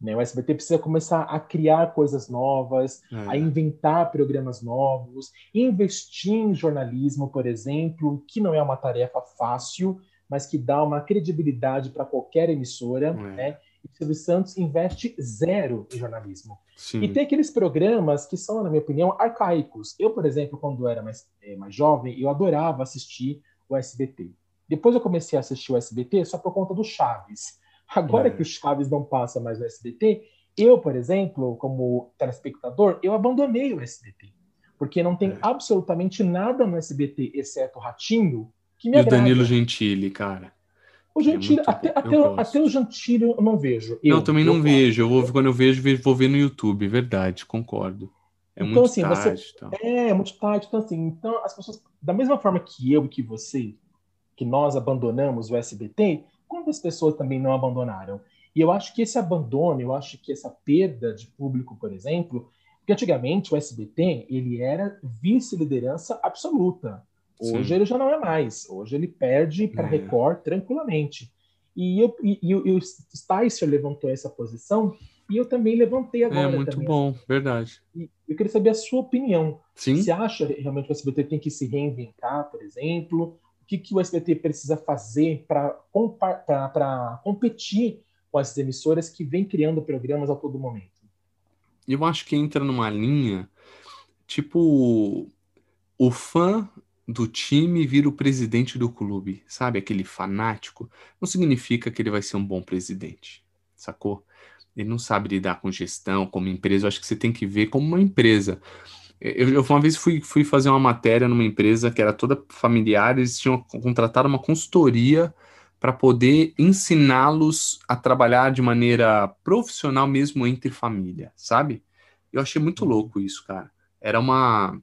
Né? O SBT precisa começar a criar coisas novas, é. a inventar programas novos, investir em jornalismo, por exemplo, que não é uma tarefa fácil, mas que dá uma credibilidade para qualquer emissora. É. Né? O Silvio Santos investe zero em jornalismo. Sim. E tem aqueles programas que são, na minha opinião, arcaicos. Eu, por exemplo, quando era mais, é, mais jovem, eu adorava assistir o SBT. Depois eu comecei a assistir o SBT só por conta do Chaves. Agora é. que o Chaves não passa mais no SBT, Eu, por exemplo, como telespectador, eu abandonei o SBT, porque não tem é. absolutamente nada no SBT, exceto o Ratinho, que me e agrada. o Danilo Gentili, cara. O Gentili, é até, até, até, o Gentili eu não vejo. Eu, não, também não vejo. Eu vou, quando eu vejo, vou ver no YouTube, verdade, concordo. É então, muito assim, tarde. Você, então. É, é muito tarde. Então, assim, então, as pessoas, da mesma forma que eu e que você, que nós abandonamos o SBT, quantas pessoas também não abandonaram? E eu acho que esse abandono, eu acho que essa perda de público, por exemplo, porque antigamente o SBT ele era vice-liderança absoluta. Hoje Sim. ele já não é mais. Hoje ele perde para é. Record tranquilamente. E, eu, e, e, e o Sticer levantou essa posição e eu também levantei é agora. É muito também. bom, verdade. E eu queria saber a sua opinião. Sim. Você acha realmente que o SBT tem que se reinventar, por exemplo? O que, que o SBT precisa fazer para competir com as emissoras que vêm criando programas a todo momento? Eu acho que entra numa linha tipo o fã do time vira o presidente do clube, sabe? Aquele fanático. Não significa que ele vai ser um bom presidente, sacou? Ele não sabe lidar com gestão, como empresa. Eu acho que você tem que ver como uma empresa. Eu, eu uma vez fui, fui fazer uma matéria numa empresa que era toda familiar, eles tinham contratado uma consultoria para poder ensiná-los a trabalhar de maneira profissional mesmo entre família, sabe? Eu achei muito uhum. louco isso, cara. Era uma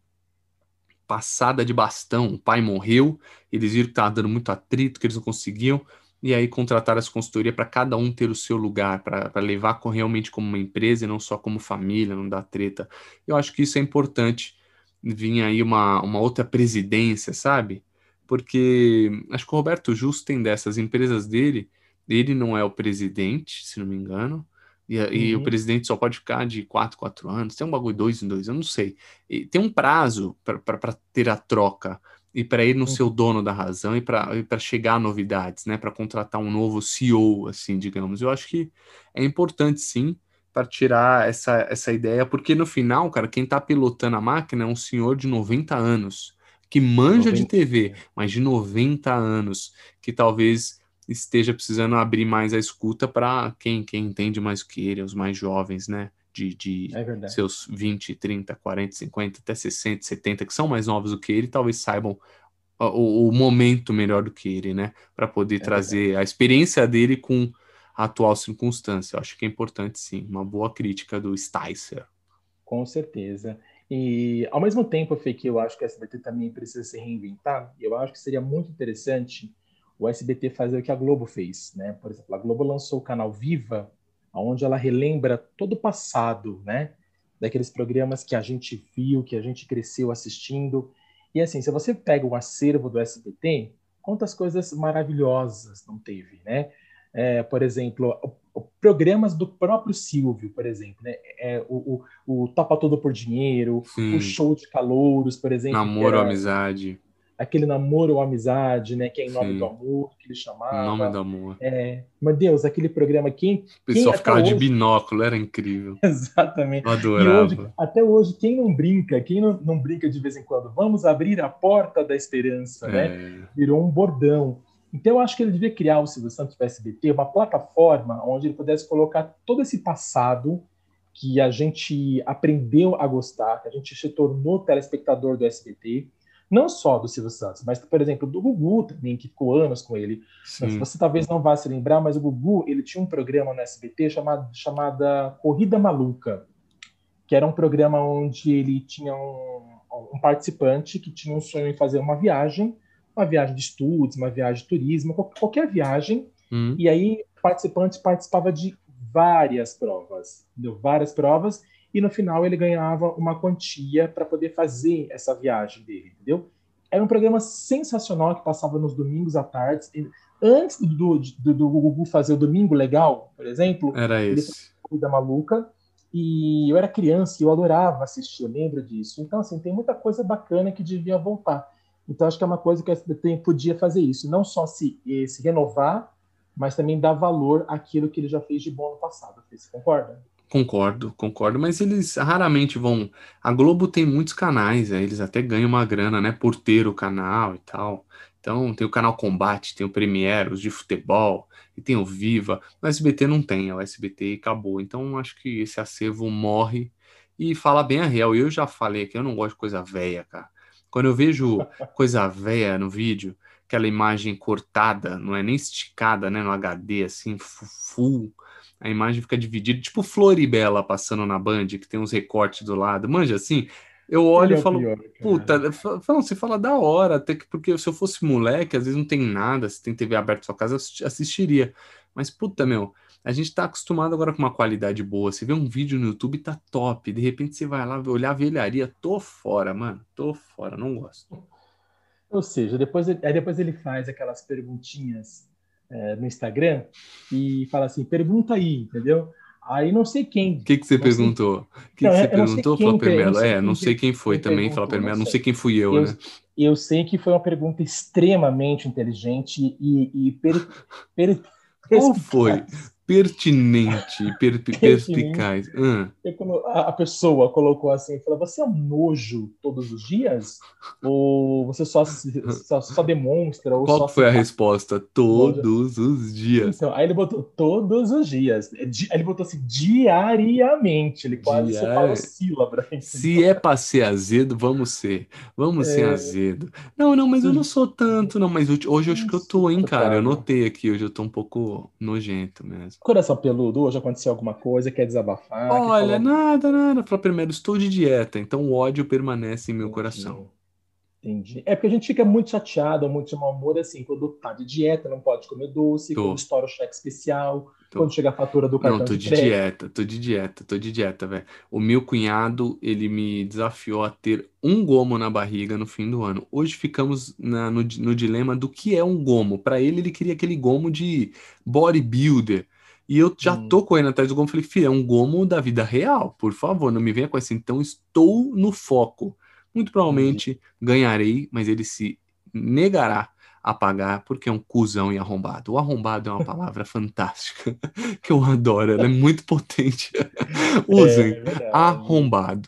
passada de bastão. O pai morreu, eles viram que estava dando muito atrito, que eles não conseguiam, e aí contrataram essa consultoria para cada um ter o seu lugar, para levar realmente como uma empresa e não só como família, não dar treta. Eu acho que isso é importante. Vinha aí uma, uma outra presidência, sabe? Porque acho que o Roberto Justo tem dessas empresas dele, ele não é o presidente, se não me engano, e, uhum. e, o uhum. presidente só pode ficar de quatro, quatro anos. Tem um bagulho dois em dois, eu não sei. E tem um prazo para ter a troca e para ele não uhum. ser o dono da razão e para chegar a novidades, né? Para contratar um novo CEO, assim, digamos. Eu acho que é importante, sim, para tirar essa, essa ideia, porque no final, cara, quem está pilotando a máquina é um senhor de 90 anos que manja 90. de TV, mas de 90 anos, que talvez esteja precisando abrir mais a escuta para quem, quem entende mais que ele, os mais jovens, né? De, de é seus 20, 30, 40, 50, até 60, 70, que são mais novos do que ele, talvez saibam o, o momento melhor do que ele, né? Para poder é trazer verdade. a experiência dele com a atual circunstância. Eu acho que é importante, sim. Uma boa crítica do Sticer. Com certeza. E, ao mesmo tempo, Fê, que eu acho que a SBT também precisa se reinventar, eu acho que seria muito interessante o SBT fazer o que a Globo fez, né? Por exemplo, a Globo lançou o canal Viva, onde ela relembra todo o passado, né? Daqueles programas que a gente viu, que a gente cresceu assistindo. E assim, se você pega o acervo do SBT, quantas coisas maravilhosas não teve, né? É, por exemplo, programas do próprio Silvio, por exemplo, né? É, o, o, o Topa Tudo por Dinheiro, Sim. o Show de Calouros, por exemplo. Namoro, era... amizade aquele namoro ou amizade, né? Que é em nome Sim. do amor, que ele chamava. Nome do amor. É, meu Deus, aquele programa quem. O pessoal ficava hoje... de binóculo, era incrível. Exatamente. Eu adorava. Hoje, até hoje, quem não brinca, quem não, não, brinca de vez em quando, vamos abrir a porta da esperança, né? é. né? Virou um bordão. Então, eu acho que ele devia criar o Silvio Santos para SBT, uma plataforma onde ele pudesse colocar todo esse passado que a gente aprendeu a gostar, que a gente se tornou telespectador do SBT, não só do Silvio Santos, mas, por exemplo, do Gugu também, que ficou anos com ele. Sim. Você talvez não vá se lembrar, mas o Gugu, ele tinha um programa no SBT chamado chamada Corrida Maluca, que era um programa onde ele tinha um, um participante que tinha um sonho em fazer uma viagem, uma viagem de estudos, uma viagem de turismo, qualquer viagem, hum. e aí o participante participava de várias provas, deu várias provas, e no final ele ganhava uma quantia para poder fazer essa viagem dele, entendeu? Era um programa sensacional que passava nos domingos à tarde. Antes do, do, do Gugu fazer o Domingo Legal, por exemplo, era esse. Da Maluca. E eu era criança e eu adorava assistir, eu lembro disso. Então, assim, tem muita coisa bacana que devia voltar. Então, acho que é uma coisa que a SBT podia fazer isso. Não só se, se renovar, mas também dar valor àquilo que ele já fez de bom no passado. Você concorda? Concordo, concordo, mas eles raramente vão. A Globo tem muitos canais, né? eles até ganham uma grana, né, por ter o canal e tal. Então tem o canal Combate, tem o Premiere, os de futebol, e tem o Viva. No SBT não tem, é o SBT acabou. Então acho que esse acervo morre e fala bem a real. Eu já falei que eu não gosto de coisa velha, cara. Quando eu vejo coisa velha no vídeo, aquela imagem cortada, não é nem esticada, né, no HD, assim, full, a imagem fica dividida, tipo Floribela passando na Band, que tem uns recortes do lado, manja assim, eu olho e é falo, pior, puta, não, você fala da hora, até que porque se eu fosse moleque, às vezes não tem nada, se tem TV aberta na sua casa, eu assistiria. Mas, puta, meu, a gente tá acostumado agora com uma qualidade boa. Você vê um vídeo no YouTube, tá top. De repente você vai lá olhar a velharia, tô fora, mano. Tô fora, não gosto. Ou seja, depois, aí depois ele faz aquelas perguntinhas é, no Instagram e fala assim, pergunta aí, entendeu? Aí não sei quem. O que, que você perguntou? O que, que você perguntou, Flávio Melo? É, não sei quem foi também, Flávio Melo. Não sei quem fui eu, eu, né? Eu sei que foi uma pergunta extremamente inteligente e, e per, per, Qual foi? Pertinente, per, perspicaz. Hum. a pessoa colocou assim, falou, você é um nojo todos os dias? Ou você só, só, só demonstra? Ou Qual só foi a resposta? Todos os dias. Então, aí ele botou todos os dias. É aí ele botou assim, diariamente. Ele quase Diário. separou sílaba. Se é para ser azedo, vamos ser. Vamos é... ser azedo. Não, não, mas eu não sou tanto, não. Mas hoje eu acho que eu tô, hein, cara. Eu notei aqui, hoje eu tô um pouco nojento mesmo. Coração peludo, hoje aconteceu alguma coisa, quer desabafar? Olha, quer nada, nada. Fala primeiro, estou de dieta, então o ódio permanece em meu Entendi. coração. Entendi. É porque a gente fica muito chateado, muito de mau humor, assim, quando tá de dieta, não pode comer doce, tô. quando estoura o cheque especial, tô. quando chega a fatura do cartão Não, tô de, de dieta, tô de dieta, tô de dieta, velho. O meu cunhado, ele me desafiou a ter um gomo na barriga no fim do ano. Hoje ficamos na, no, no dilema do que é um gomo. Para ele, ele queria aquele gomo de bodybuilder. E eu já hum. tô correndo atrás do gomo. Falei, filho, é um gomo da vida real. Por favor, não me venha com esse. Então, estou no foco. Muito provavelmente ganharei, mas ele se negará a pagar porque é um cuzão e arrombado. O arrombado é uma palavra fantástica que eu adoro. Ela é muito potente. Usem. É, é arrombado.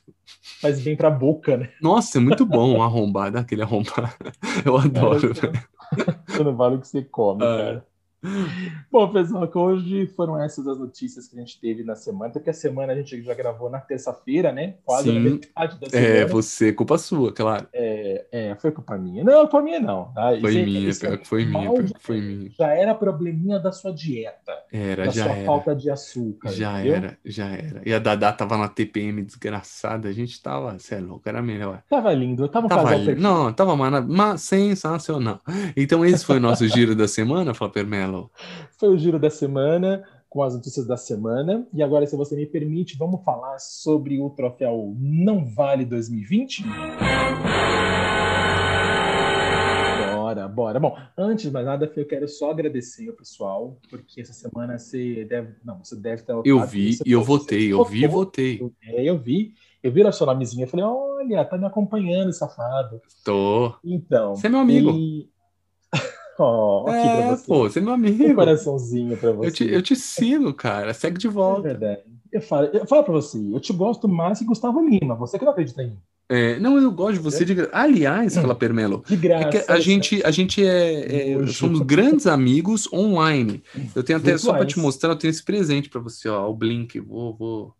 Faz bem pra boca, né? Nossa, é muito bom o arrombado, aquele arrombado. Eu adoro. É, não vale o que você come, ah, cara. Bom, pessoal, que hoje foram essas as notícias que a gente teve na semana, porque a semana a gente já gravou na terça-feira, né? Quase Sim. metade da é, semana. É, você, culpa sua, claro. É, é foi culpa minha. Não, culpa minha não. Tá? Foi isso, minha, isso, pior que foi minha, pior que foi minha. Já era probleminha da sua dieta. Era, da já sua era. falta de açúcar. Já entendeu? era, já era. E a Dadá tava na TPM desgraçada, a gente tava, você é louco, era melhor. Tava lindo, tava tava lindo. Não, tava mas sensacional. Então esse foi o nosso giro da semana, Flapper Mello. Foi o giro da semana, com as notícias da semana. E agora, se você me permite, vamos falar sobre o troféu Não Vale 2020? Bora, bora. Bom, antes de mais nada, eu quero só agradecer ao pessoal, porque essa semana você deve. Não, você deve ter. Eu vi e eu votei, eu vi e votei. Eu, é, eu vi. Eu vi o seu nomezinho e falei, olha, tá me acompanhando, safado. Tô. Então. Você é meu amigo. E... Oh, aqui é, pra você. pô, você é meu amigo. Um coraçãozinho pra você. Eu te, eu te sigo, cara. Segue de volta. É verdade. Eu falo, eu falo pra você, eu te gosto mais que Gustavo Lima. Você que não acredita em mim. É, não, eu gosto de você de Aliás, fala Permelo. De graça. É a gente, a gente é, é somos grandes amigos online. Eu tenho até Virtuais. só para te mostrar, eu tenho esse presente para você, ó, o Blink. Vou, vou.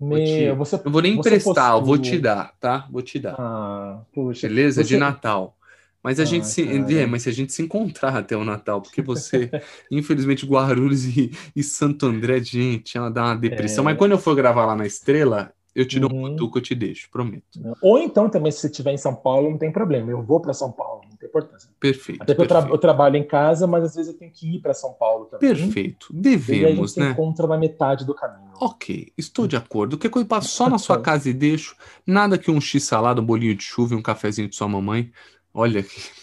Meu, vou te, você, não vou nem emprestar, eu vou te dar, tá? Vou te dar. Ah, puxa. Beleza? Você... De Natal. Mas a ah, gente se, é, mas se a gente se encontrar até o Natal, porque você, infelizmente, Guarulhos e, e, Santo André, gente, ela dá uma depressão. É. Mas quando eu for gravar lá na Estrela, eu te dou uhum. um que eu te deixo, prometo. Ou então também, se você estiver em São Paulo, não tem problema. Eu vou para São Paulo, não tem importância. Perfeito. Até perfeito. Eu, tra eu, trabalho em casa, mas às vezes eu tenho que ir para São Paulo também. Perfeito. Devemos, e a gente né? se encontra na metade do caminho. Ok, estou de acordo. Que coisa eu passo só na sua casa e deixo. Nada que um x salada, um bolinho de chuva e um cafezinho de sua mamãe. Olha aqui.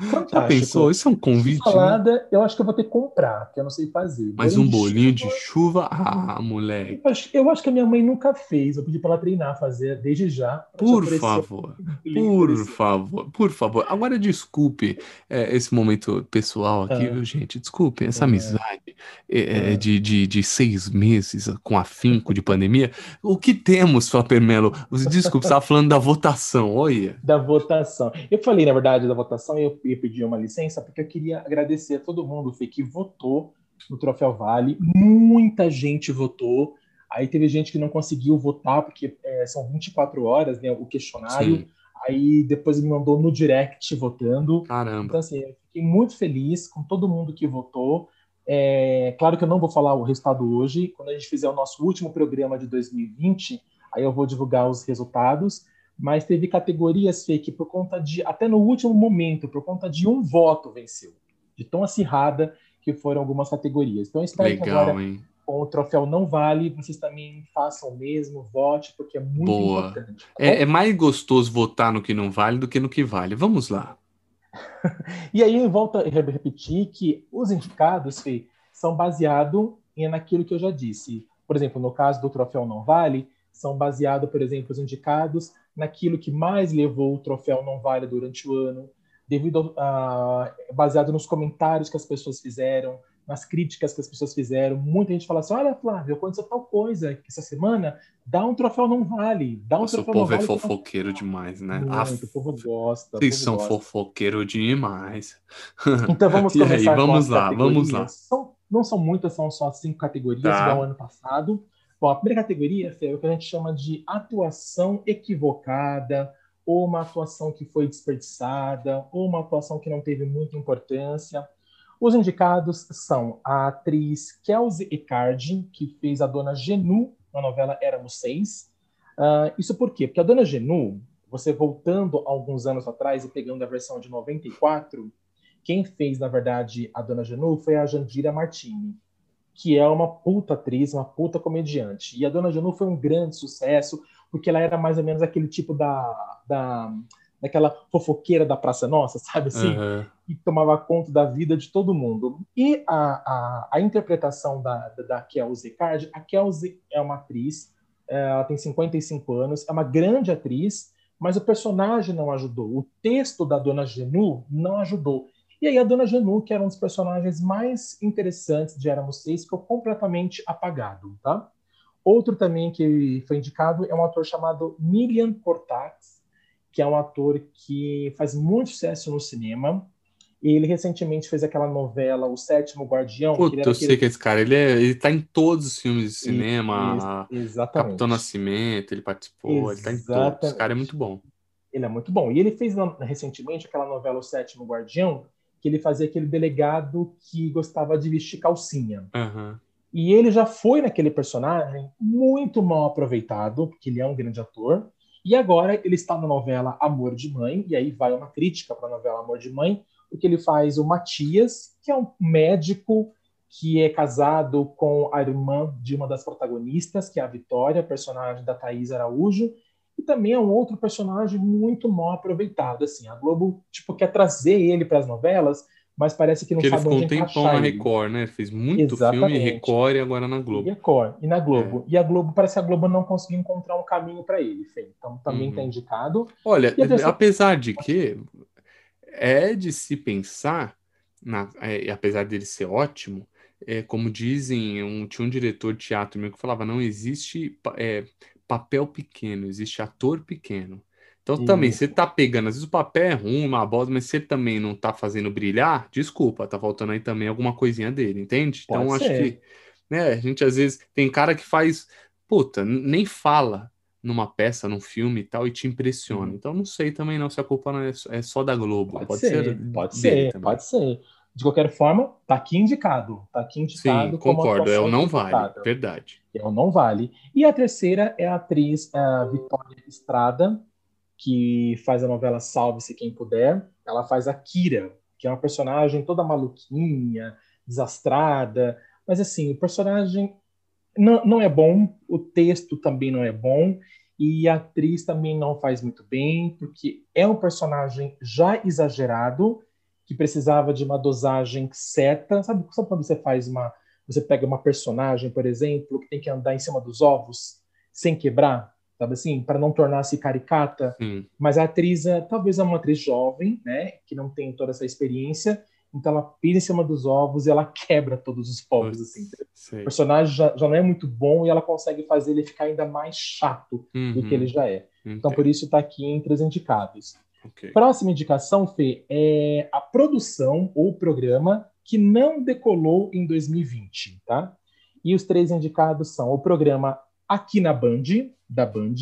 Fantástico. Já pensou? Isso é um convite. Salada, né? eu acho que eu vou ter que comprar, porque eu não sei fazer. Mas um bolinho de chuva? Ah, moleque. Eu acho, eu acho, que a minha mãe nunca fez. Eu pedi para ela treinar, fazer desde já. Por favor. Por favor, por favor. Agora desculpe é, esse momento pessoal aqui, ah. viu, gente? Desculpe essa é. amizade é, é. De, de, de seis meses com afinco de pandemia. O que temos, Flapper Melo? Desculpe, você estava falando da votação, olha. Da votação. Eu falei, na verdade, da votação, eu eu ia pedir uma licença porque eu queria agradecer a todo mundo Fê, que votou no Troféu Vale. Muita gente votou. Aí teve gente que não conseguiu votar porque é, são 24 horas, né, o questionário. Sim. Aí depois me mandou no direct votando. Caramba. Então, assim, eu fiquei muito feliz com todo mundo que votou. É, claro que eu não vou falar o resultado hoje. Quando a gente fizer o nosso último programa de 2020, aí eu vou divulgar os resultados. Mas teve categorias, Fê, que por conta de, até no último momento, por conta de um voto venceu. De tão acirrada que foram algumas categorias. Então, espero Legal, que agora, hein? com o troféu não vale, vocês também façam o mesmo, vote, porque é muito Boa. importante. É, é mais gostoso votar no que não vale do que no que vale. Vamos lá. e aí eu volto a repetir que os indicados, Fê, são baseados naquilo que eu já disse. Por exemplo, no caso do troféu não vale, são baseados, por exemplo, os indicados naquilo que mais levou o troféu não vale durante o ano, devido a, baseado nos comentários que as pessoas fizeram, nas críticas que as pessoas fizeram. Muita gente fala assim: olha, Flávio, aconteceu tal coisa que essa semana, dá um troféu não vale. Dá um Nossa, troféu o povo não é vale, fofoqueiro demais, né? Muito, Aff, o povo gosta. Vocês povo são gosta. fofoqueiro demais. Então vamos E aí, começar vamos lá, vamos lá. São, não são muitas, são só cinco categorias, Tá. igual ano passado. Bom, a primeira categoria Fê, é o que a gente chama de atuação equivocada, ou uma atuação que foi desperdiçada, ou uma atuação que não teve muita importância. Os indicados são a atriz Kelsey Icardi, que fez a Dona Genu na novela Éramos Seis. Ah, isso por quê? Porque a Dona Genu, você voltando alguns anos atrás e pegando a versão de 94, quem fez, na verdade, a Dona Genu foi a Jandira Martini, que é uma puta atriz, uma puta comediante. E a Dona Genu foi um grande sucesso, porque ela era mais ou menos aquele tipo da, da daquela fofoqueira da Praça Nossa, sabe assim? Aham. que tomava conta da vida de todo mundo. E a, a, a interpretação da, da, da Kelsey Card, a Kelsey é uma atriz, eh, ela tem 55 anos, é uma grande atriz, mas o personagem não ajudou. O texto da Dona Genu não ajudou. E aí a Dona Genu, que era um dos personagens mais interessantes de Éramos Seis, ficou completamente apagado, tá? Outro também que foi indicado é um ator chamado Milian Cortax, que é um ator que faz muito sucesso no cinema. E ele recentemente fez aquela novela O Sétimo Guardião. Puta, eu aquele- sei que esse cara, ele, é, ele tá em todos os filmes de cinema. Ex- Exatamente. Capitão Nascimento, ele participou, ele tá em todos. Exatamente. Esse cara é muito bom. Ele é muito bom. E ele fez recentemente aquela novela O Sétimo Guardião, que ele fazia aquele delegado que gostava de vestir calcinha. Aham. E ele já foi naquele personagem muito mal aproveitado, porque ele é um grande ator. E agora ele está na novela Amor de Mãe, e aí vai uma crítica para a novela Amor de Mãe, porque ele faz o Matias, que é um médico que é casado com a irmã de uma das protagonistas, que é a Vitória, personagem da Thaís Araújo, e também é um outro personagem muito mal aproveitado. Assim, a Globo tipo quer trazer ele para as novelas, mas parece que não Porque ele sabe ficou onde um tempão na ele. Record, né? Ele fez muito Exatamente. filme Record e agora na E Globo. Record, e na Globo. E a Globo, parece que a Globo não conseguiu encontrar um caminho para ele, Fê. Então também Uhum. está indicado. Olha, E terceira- apesar de que é de se pensar, na- é, apesar dele ser ótimo, é, como dizem, um, tinha um diretor de teatro meu que falava, não existe é, papel pequeno, existe ator pequeno. Então também, você tá pegando, às vezes o papel é ruim, uma bosta, mas você também não tá fazendo brilhar, desculpa, tá faltando aí também alguma coisinha dele, entende? Pode Então acho ser. que, né, a gente às vezes tem cara que faz, puta, nem fala numa peça, num filme e tal, e te impressiona. Uhum. Então não sei também não se a culpa não é, só- é só da Globo, Pode, pode ser, ser pode ser, também. pode ser. De qualquer forma, tá aqui indicado. Tá aqui indicado Sim, concordo, é o não vale, equivocada. Verdade. É o não vale. E a terceira é a atriz a Vitória Estrada, que faz a novela Salve-se Quem Puder. Ela faz a Kira, que é uma personagem toda maluquinha, desastrada. Mas assim, o personagem não, não é bom, o texto também não é bom, e a atriz também não faz muito bem, porque é um personagem já exagerado, que precisava de uma dosagem certa. Sabe, sabe quando você faz uma. Você pega uma personagem, por exemplo, que tem que andar em cima dos ovos sem quebrar, sabe assim, para não tornar-se caricata. Sim, Mas a atriz, é, talvez é uma atriz jovem, né, que não tem toda essa experiência, então ela pisa em cima dos ovos e ela quebra todos os ovos, assim. sei. O personagem já, já não é muito bom e ela consegue fazer ele ficar ainda mais chato do Uhum, que ele já é. Então, por isso está aqui entre os indicados. Okay. Próxima indicação, Fê, é a produção ou programa que não decolou em 2020, tá? E os três indicados são o programa Aqui na Band, da Band,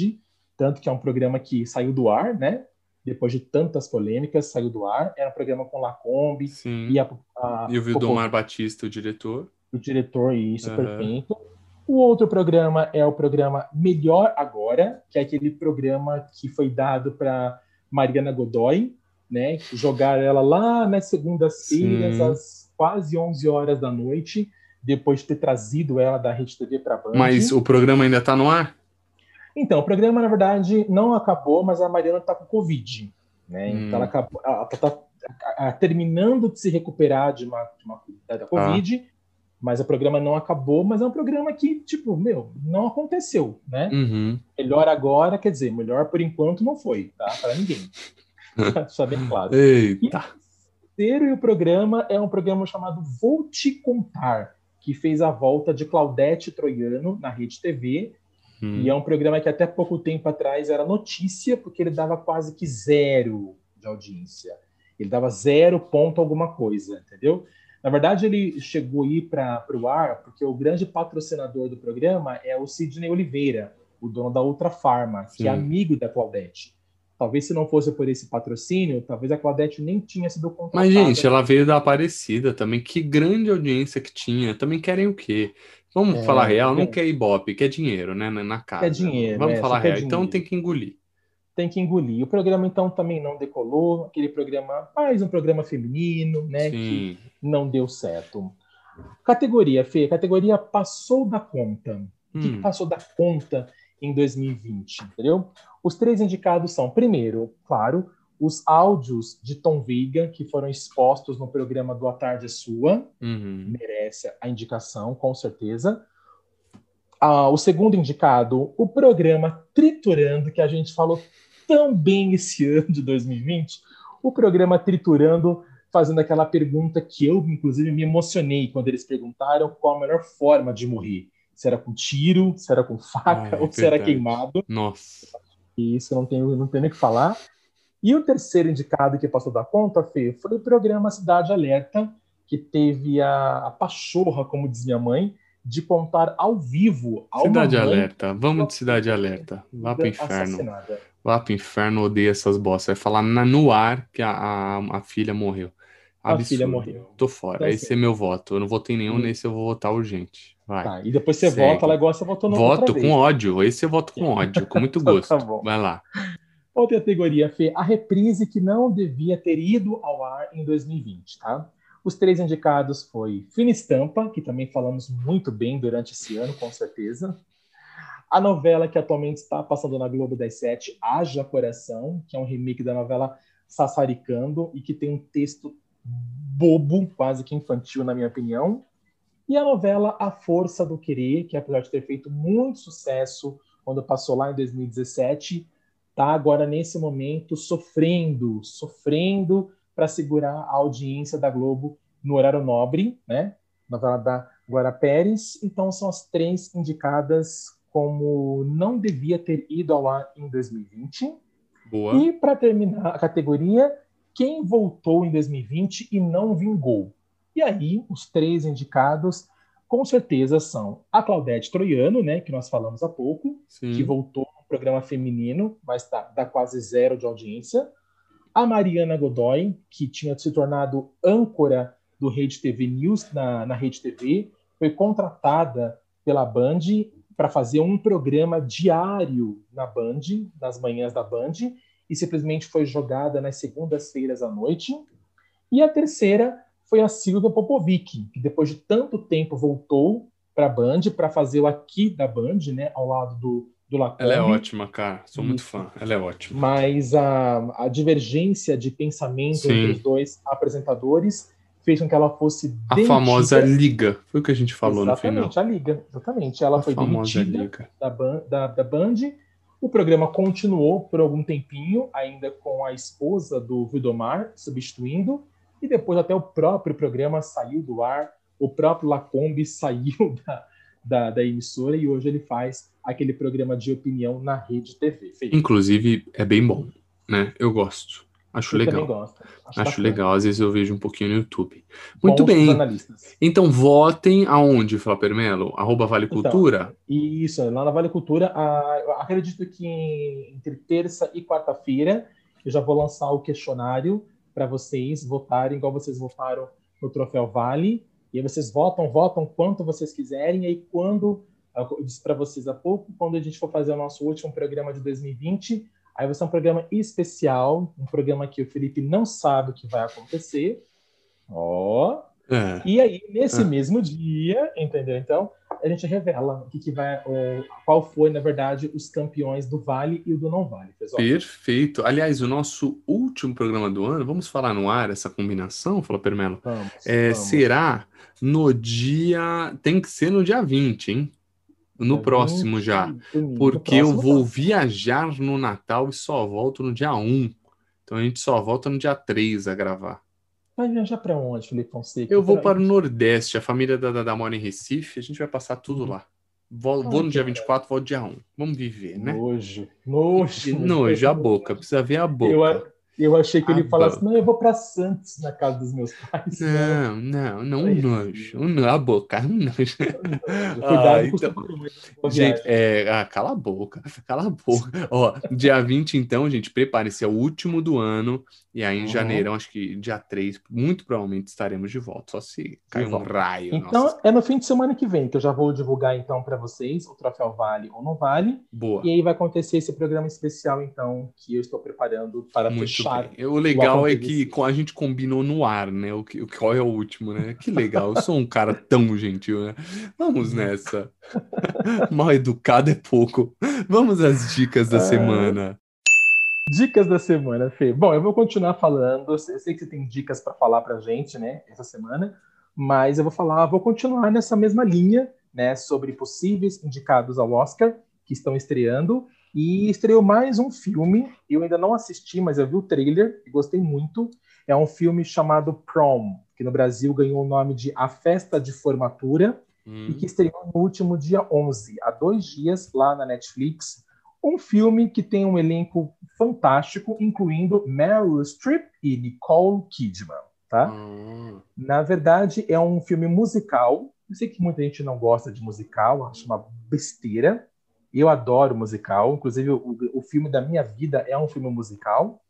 tanto que é um programa que saiu do ar, né? Depois de tantas polêmicas, saiu do ar. Era um programa com Lacombe Sim. e a, a E o Vildomar Batista, o diretor. O diretor, isso, uhum. perfeito. O outro programa é o programa Melhor Agora, que é aquele programa que foi dado para Mariana Godoy, né? Jogar ela lá nas segundas-feiras, às quase 11 horas da noite, depois de ter trazido ela da Rede TV para a Band. Mas o programa ainda está no ar? Então, o programa, na verdade, não acabou, mas a Mariana está com Covid. Né? Hum. Então, ela acabou, está tá, terminando de se recuperar de uma, de uma da Covid, ah. mas o programa não acabou, mas é um programa que, tipo, meu, não aconteceu, né? Uhum. Melhor agora, quer dizer, melhor por enquanto não foi, tá? Para ninguém. Deixar bem claro. Eita. E o terceiro programa é um programa chamado Vou Te Contar, que fez a volta de Claudete Troiano na Rede TV Hum. E é um programa que até pouco tempo atrás era notícia, porque ele dava quase que zero de audiência. Ele dava zero ponto alguma coisa, entendeu? Na verdade, ele chegou a ir para o ar porque o grande patrocinador do programa é o Sidney Oliveira, o dono da Ultra Farma, que é amigo da Claudete. Talvez se não fosse por esse patrocínio, talvez a Claudete nem tinha sido contratada. Mas, gente, ela veio da Aparecida também. Que grande audiência que tinha. Também querem o quê? Vamos é, falar real, não é. quer ibope, quer dinheiro, né? Na casa. Quer dinheiro. Vamos é, falar real. Então tem que engolir. Tem que engolir. O programa, então, também não decolou. Aquele programa, mais um programa feminino, né? Sim. Que não deu certo. Categoria, Fê, categoria passou da conta. O hum. que passou da conta em 2020, entendeu? Os três indicados são, primeiro, claro, os áudios de Tom Veiga, que foram expostos no programa do A Tarde é Sua, uhum. merece a indicação, com certeza. Ah, o segundo indicado, o programa Triturando, que a gente falou tão bem esse ano de 2020, o programa Triturando, fazendo aquela pergunta que eu, inclusive, me emocionei quando eles perguntaram qual a melhor forma de morrer. Se era com tiro, se era com faca ah, é ou se era queimado. Nossa. Isso não tenho, não tenho nem o que falar. E o terceiro indicado que passou da conta, Fê, foi o programa Cidade Alerta, que teve a, a pachorra, como diz minha mãe, de contar ao vivo. Cidade Alerta, vamos de Cidade Alerta. Vá pro inferno. Vá pro inferno, odeia essas bostas. Vai falar na, no ar que a, a, a filha morreu. Absurdo. A filha morreu. Tô fora. Então, Esse assim, é meu voto. Eu não votei nenhum, hum. nesse eu vou votar urgente. Vai. Tá, e depois você Segue. vota, ela gosta, votou no Voto com ódio. Esse eu voto com ódio, com muito então tá gosto. tá Vai lá. Outra categoria, Fê, a reprise que não devia ter ido ao ar em 2020, tá? Os três indicados foi Fina Estampa, que também falamos muito bem durante esse ano, com certeza. A novela que atualmente está passando na Globo das Sete, Haja Coração, que é um remake da novela Sassaricando e que tem um texto bobo, quase que infantil, na minha opinião. E a novela A Força do Querer, que apesar de ter feito muito sucesso quando passou lá em 2017, está agora nesse momento sofrendo, sofrendo para segurar a audiência da Globo no horário nobre, né? Novela da Guara Pérez. Então são as três indicadas como não devia ter ido ao ar em 2020. Boa. E para terminar a categoria, quem voltou em 2020 e não vingou. E aí, os três indicados, com certeza, são a Claudete Troiano, né, que nós falamos há pouco, Sim. que voltou programa feminino, mas tá, dá quase zero de audiência. A Mariana Godoy, que tinha se tornado âncora do Rede TV News na, na Rede TV, foi contratada pela Band para fazer um programa diário na Band, nas manhãs da Band, e simplesmente foi jogada nas segundas-feiras à noite. E a terceira foi a Silvia Popovic, que depois de tanto tempo voltou para a Band para fazer o aqui da Band, né, ao lado do do Lacombe. Ela é ótima, cara. Sou muito fã. Ela é ótima. Mas a, a divergência de pensamento Sim. entre os dois apresentadores fez com que ela fosse A famosa liga. Foi o que a gente falou exatamente, no final. a liga. Exatamente. Ela a foi demitida da, da, da Band. O programa continuou por algum tempinho, ainda com a esposa do Vidomar substituindo. E depois até o próprio programa saiu do ar. O próprio Lacombe saiu da, da, da emissora e hoje ele faz aquele programa de opinião na rede TV. Inclusive, é bem bom, né? Eu gosto. Acho Eu legal. gosto. Acho bacana. legal. Às vezes eu vejo um pouquinho no YouTube. Muito Bons bem. analistas. Então votem aonde, Flauper Melo? Arroba Vale Então, Cultura? Isso, lá na Vale Cultura, ah, acredito que entre terça e quarta-feira eu já vou lançar o questionário para vocês votarem, igual vocês votaram no Troféu Vale. E aí vocês votam, votam quanto vocês quiserem. E aí, quando, eu disse para vocês há pouco, quando a gente for fazer o nosso último programa de 2020, aí vai ser um programa especial, um programa que o Felipe não sabe o que vai acontecer. Ó, É. e aí, nesse Ah. mesmo dia, entendeu? Então, a gente revela o que, que vai, o- qual foi, na verdade, os campeões do Vale e o do Não Vale, pessoal. Perfeito. Aliás, o nosso último programa do ano, vamos falar no ar essa combinação, Flauper Melo? Vamos, É, vamos. será no dia. Tem que ser no dia 20, hein? No Dia próximo 20, já. domingo, Porque eu próximo vou tá. viajar no Natal e só volto no dia 1. Então a gente só volta no dia 3 a gravar. Vai viajar para onde, Felipe Fonseca? Eu vou Pra- para o Nordeste, a família da Dada mora em Recife, a gente vai passar tudo lá. Vou, vou no dia legal. 24, volto dia 1. Vamos viver, né? Nojo, nojo. Nojo, a boca, precisa ver a boca. Eu, eu achei que ele falasse, não, eu vou para Santos, na casa dos meus pais. Não, não, não, um nojo. Um, a boca, um nojo. Cuidado Ah, com então- seu Gente, é, ah, cala a boca, cala a boca. Ó, dia 20, então, gente, prepare-se, é o último do ano. E aí, em Uhum. janeiro, acho que dia 3, muito provavelmente estaremos de volta. Só se cair um raio. Então, nossa, é no fim de semana que vem que eu já vou divulgar, então, para vocês o Troféu Vale ou Não Vale. boa. E aí vai acontecer esse programa especial, então, que eu estou preparando para Muito fechar. Bem. O legal é acontece. que a gente combinou no ar, né? O que, o- qual é o último, né? Que legal. Eu sou um cara tão gentil, né? Vamos nessa. Mal educado é pouco. Vamos às dicas da Ah. semana. Dicas da semana, Fê. Bom, eu vou continuar falando. Eu sei que você tem dicas para falar para gente, né, essa semana, mas eu vou falar, vou continuar nessa mesma linha, né, sobre possíveis indicados ao Oscar que estão estreando. E estreou mais um filme. Eu ainda não assisti, mas eu vi o trailer e gostei muito. É um filme chamado Prom, que no Brasil ganhou o nome de A Festa de Formatura. e que estreou no último dia 11, há dois dias, lá na Netflix. Um filme que tem um elenco fantástico, incluindo Meryl Streep e Nicole Kidman, tá? Ah, Na verdade, é um filme musical. Eu sei que muita gente não gosta de musical, acha uma besteira. Eu adoro musical, inclusive o, o filme da minha vida é um filme musical.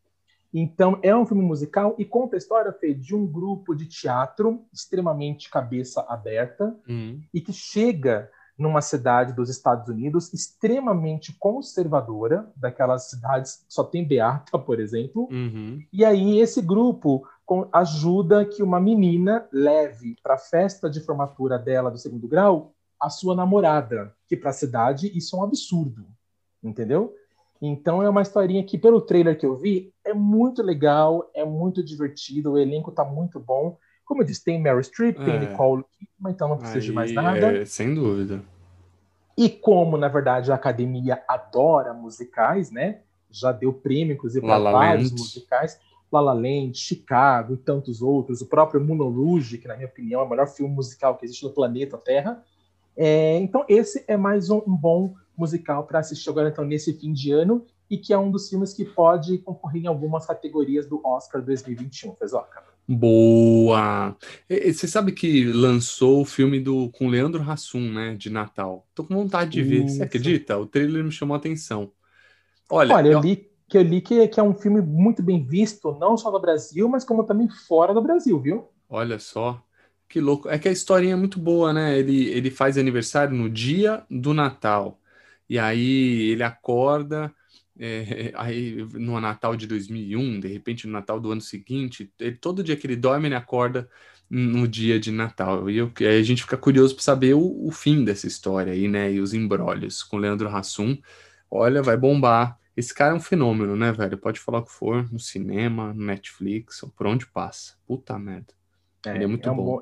Então, é um filme musical e conta a história Fê, de um grupo de teatro extremamente cabeça aberta, hum, e que chega numa cidade dos Estados Unidos extremamente conservadora, daquelas cidades que só tem beata, por exemplo. uhum. E aí esse grupo com- ajuda que uma menina leve para a festa de formatura dela do segundo grau a sua namorada, que para a cidade isso é um absurdo, entendeu? Então é uma historinha que pelo trailer que eu vi é muito legal, é muito divertido, o elenco tá muito bom. Como eu disse, tem Meryl Streep, tem É. Nicole Kidman, então não precisa de mais nada. é, sem dúvida. E como, na verdade, a academia adora musicais, né? Já deu prêmio, inclusive, para vários Land. musicais. La La Land, Chicago e tantos outros. O próprio Moulin Rouge, que, na minha opinião, é o melhor filme musical que existe no planeta Terra. É, então, esse é mais um, um bom musical para assistir agora, então, nesse fim de ano. E que é um dos filmes que pode concorrer em algumas categorias do Oscar 2021, Fezoca. Boa! Você sabe que lançou o filme do com Leandro Hassum, né? De Natal. Tô com vontade de ver. Você Isso. acredita? O trailer me chamou a atenção. Olha, Olha, eu eu- li que eu li que, que é um filme muito bem visto, não só no Brasil, mas como também fora do Brasil, viu? olha só. Que louco. É que a historinha é muito boa, né? Ele, ele faz aniversário no dia do Natal. E aí ele acorda, é, aí no Natal de 2001, de repente no Natal do ano seguinte, ele- todo dia que ele dorme, ele acorda no dia de Natal. E eu- aí a gente fica curioso para saber o, o fim dessa história aí, né? E os embrólios com Leandro Hassum. Olha, vai bombar. Esse cara é um fenômeno, né, velho? Pode falar o que for, no cinema, no Netflix, ou por onde passa. Puta merda. Ele é muito um bom.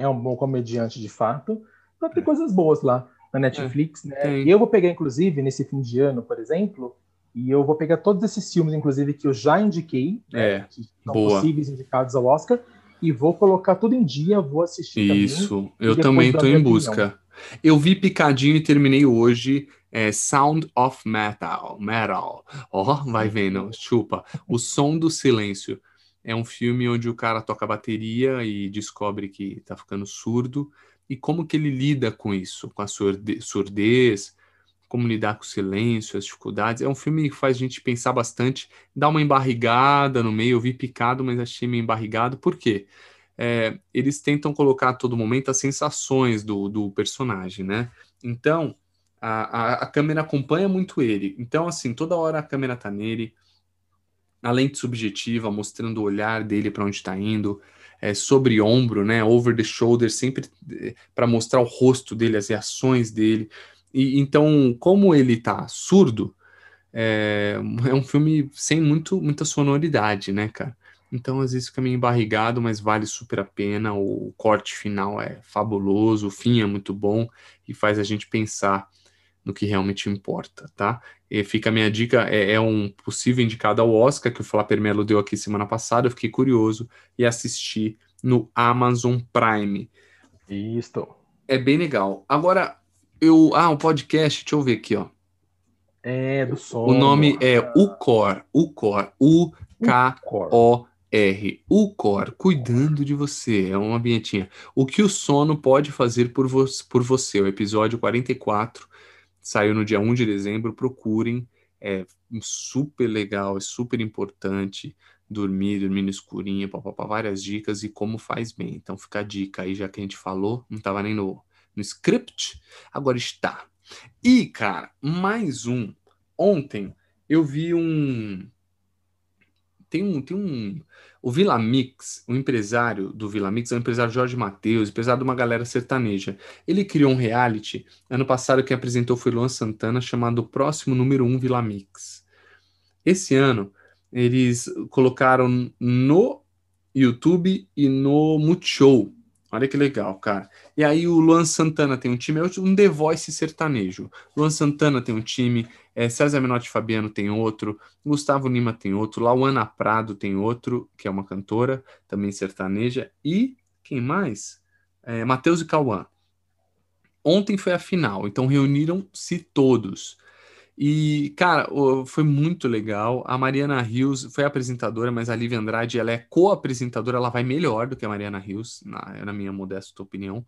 É um bom comediante de fato. Então tem coisas boas lá na Netflix, né? É, tem. Eu vou pegar, inclusive, nesse fim de ano, por exemplo, e eu vou pegar todos esses filmes, inclusive, que eu já indiquei, né, É, que são boa. possíveis indicados ao Oscar, e vou colocar tudo em dia, vou assistir também. Isso, eu também a tô minha em opinião. busca. Eu vi Picadinho e terminei hoje. É Sound of Metal. Metal. Ó, oh, vai vendo, chupa. O Som do Silêncio. É um filme onde o cara toca bateria e descobre que tá ficando surdo. E como que ele lida com isso? Com a surdez, como lidar com o silêncio, as dificuldades. É um filme que faz a gente pensar bastante, dá uma embarrigada no meio. Eu vi picado, mas achei meio embarrigado. Por quê? É, eles tentam colocar a todo momento as sensações do, do personagem, né? Então, a, a, a, câmera acompanha muito ele. Então, assim, toda hora a câmera tá nele, a lente subjetiva, mostrando o olhar dele para onde está indo, é, sobre ombro, né? Over the shoulder, sempre é, para mostrar o rosto dele, as reações dele. E então, como ele tá surdo, é, é um filme sem muito, muita sonoridade, né, cara? Então, às vezes fica meio embarrigado, mas vale super a pena. O corte final é fabuloso, o fim é muito bom e faz a gente pensar no que realmente importa, tá? E fica a minha dica, é, é, um possível indicado ao Oscar, que o Flapper Melo deu aqui semana passada, eu fiquei curioso e assisti no Amazon Prime. Isso. É bem legal. Agora, eu... Ah, um podcast, deixa eu ver aqui, ó. É, do som. O nome é Ucor, Ucor, U-K-O-R, Ucor, cuidando de você, é uma vinhetinha. O que o sono pode fazer por, vo por você, o episódio 44, Saiu no dia 1 de dezembro, procurem. É super legal, é super importante dormir, dormir no escurinho, várias dicas e como faz bem. Então fica a dica aí, já que a gente falou, não estava nem no, no script, agora está. E, cara, mais um. Ontem eu vi um. Tem um. Tem um o Vila Mix, o empresário do Vila Mix, é o empresário Jorge Matheus, empresário de uma galera sertaneja. Ele criou um reality. Ano passado, quem apresentou foi Luan Santana, chamado Próximo Número 1 Vila Mix. Esse ano, eles colocaram no YouTube e no Multishow. Olha que legal, cara. E aí o Luan Santana tem um time, é um The Voice sertanejo. Luan Santana tem um time, é, César Menotti Fabiano tem outro, Gustavo Lima tem outro, Lauana Prado tem outro, que é uma cantora, também sertaneja, e quem mais? É, Matheus e Cauã. Ontem foi a final, então reuniram-se todos. E, cara, foi muito legal. A Mariana Rios foi apresentadora, mas a Lívia Andrade, ela é co-apresentadora, ela vai melhor do que a Mariana Rios, na, na minha modesta opinião.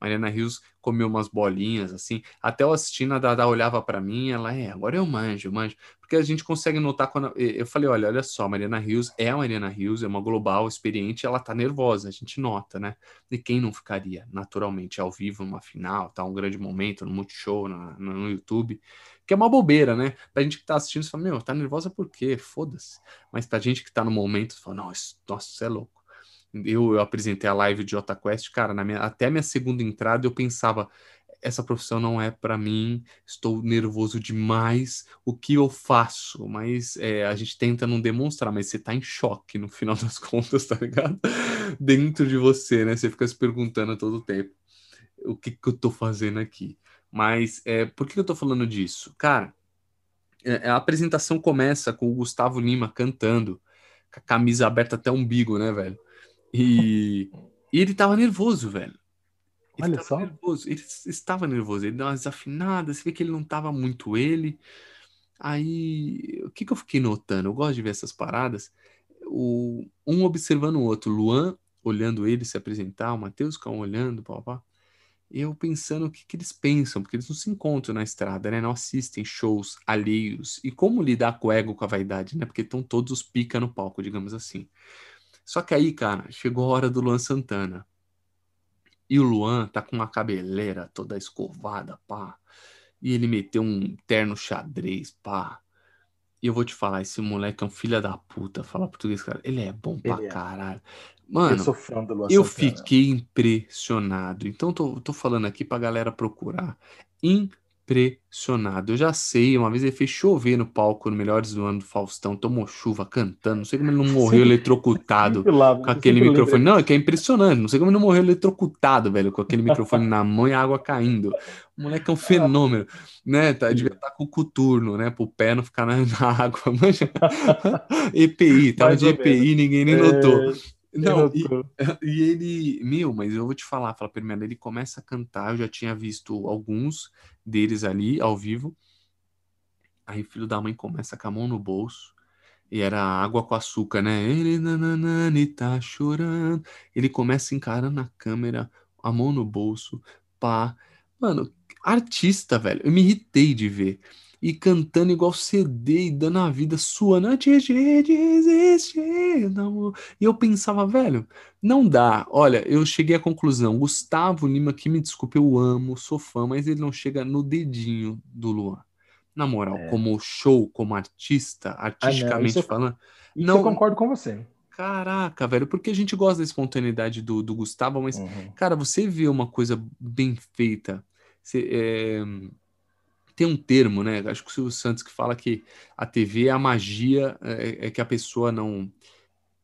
Mariana Rios comeu umas bolinhas, assim. Até eu assistindo, a Dada olhava para mim, ela, é, agora eu manjo, manjo. Porque a gente consegue notar quando. Eu falei, olha, olha só, Mariana Rios é a Mariana Rios, é uma global, experiente, ela tá nervosa, a gente nota, né? E quem não ficaria, naturalmente, ao vivo, numa final, tá um grande momento, no Multishow, no, no YouTube. Que é uma bobeira, né? Pra gente que tá assistindo, você fala, meu, tá nervosa por quê? Foda-se. Mas pra gente que tá no momento, você fala, nossa, nossa, você é louco eu, eu apresentei a live de Quest, cara, na minha, até minha segunda entrada eu pensava, essa profissão não é para mim, estou nervoso demais, o que eu faço? Mas é, a gente tenta não demonstrar, mas você tá em choque no final das contas, tá ligado? Dentro de você, né? Você fica se perguntando todo tempo, o que que eu tô fazendo aqui? Mas é, por que eu tô falando disso? Cara, é, a apresentação começa com o Gustavo Lima cantando, com a camisa aberta até o umbigo, né, velho? E, e ele tava nervoso, velho. Ele Olha só. Nervoso. Ele estava nervoso. Ele deu uma desafinada. Você vê que ele não tava muito ele. Aí, o que, que eu fiquei notando? Eu gosto de ver essas paradas. O, um observando o outro. Luan olhando ele se apresentar, o Matheus Cão olhando, papá. Eu pensando o que, que eles pensam, porque eles não se encontram na estrada, né? Não assistem shows alheios. E como lidar com o ego, com a vaidade, né? Porque estão todos os pica no palco, digamos assim. Só que aí, cara, chegou a hora do Luan Santana. E o Luan tá com uma cabeleira toda escovada, pá. E ele meteu um terno xadrez, pá. E eu vou te falar, esse moleque é um filho da puta, fala português, cara. Ele é bom pra ele é. caralho. Mano, eu, eu fiquei impressionado. Então, tô, tô falando aqui pra galera procurar. Impressionado impressionado. Eu já sei, uma vez ele fez chover no palco no Melhores do Ano do Faustão, tomou chuva cantando. Não sei como ele não morreu eletrocutado com aquele microfone. Não, é que é impressionante. Não sei como ele não morreu eletrocutado, velho, com aquele microfone na mão e a água caindo. O moleque é um fenômeno, né? Tá, devia estar tá com o coturno, né? Pro pé não ficar na, na água. EPI, tava de EPI, ninguém nem notou. Não, e, e, ele, meu, mas eu vou te falar, fala primeiro, ele começa a cantar, eu já tinha visto alguns deles ali ao vivo. Aí o filho da mãe começa com a mão no bolso. E era água com açúcar, né? Ele nananani, tá chorando. Ele começa encarando a câmera, a mão no bolso, pá. Mano, artista, velho. Eu me irritei de ver e cantando igual CD e dando a vida sua antes de desistir. Não. E eu pensava, velho, não dá. Olha, eu cheguei à conclusão. Gustavo Lima, que me desculpe, eu amo, sou fã, mas ele não chega no dedinho do Luan. Na moral, é. como show, como artista, artisticamente ah, não, falando. Isso não, eu concordo com você. Caraca, velho, porque a gente gosta da espontaneidade do, do Gustavo, mas, uhum. cara, você vê uma coisa bem feita. Você, é tem um termo, né? Acho que o Silvio Santos que fala que a TV é a magia, é, é que a pessoa não.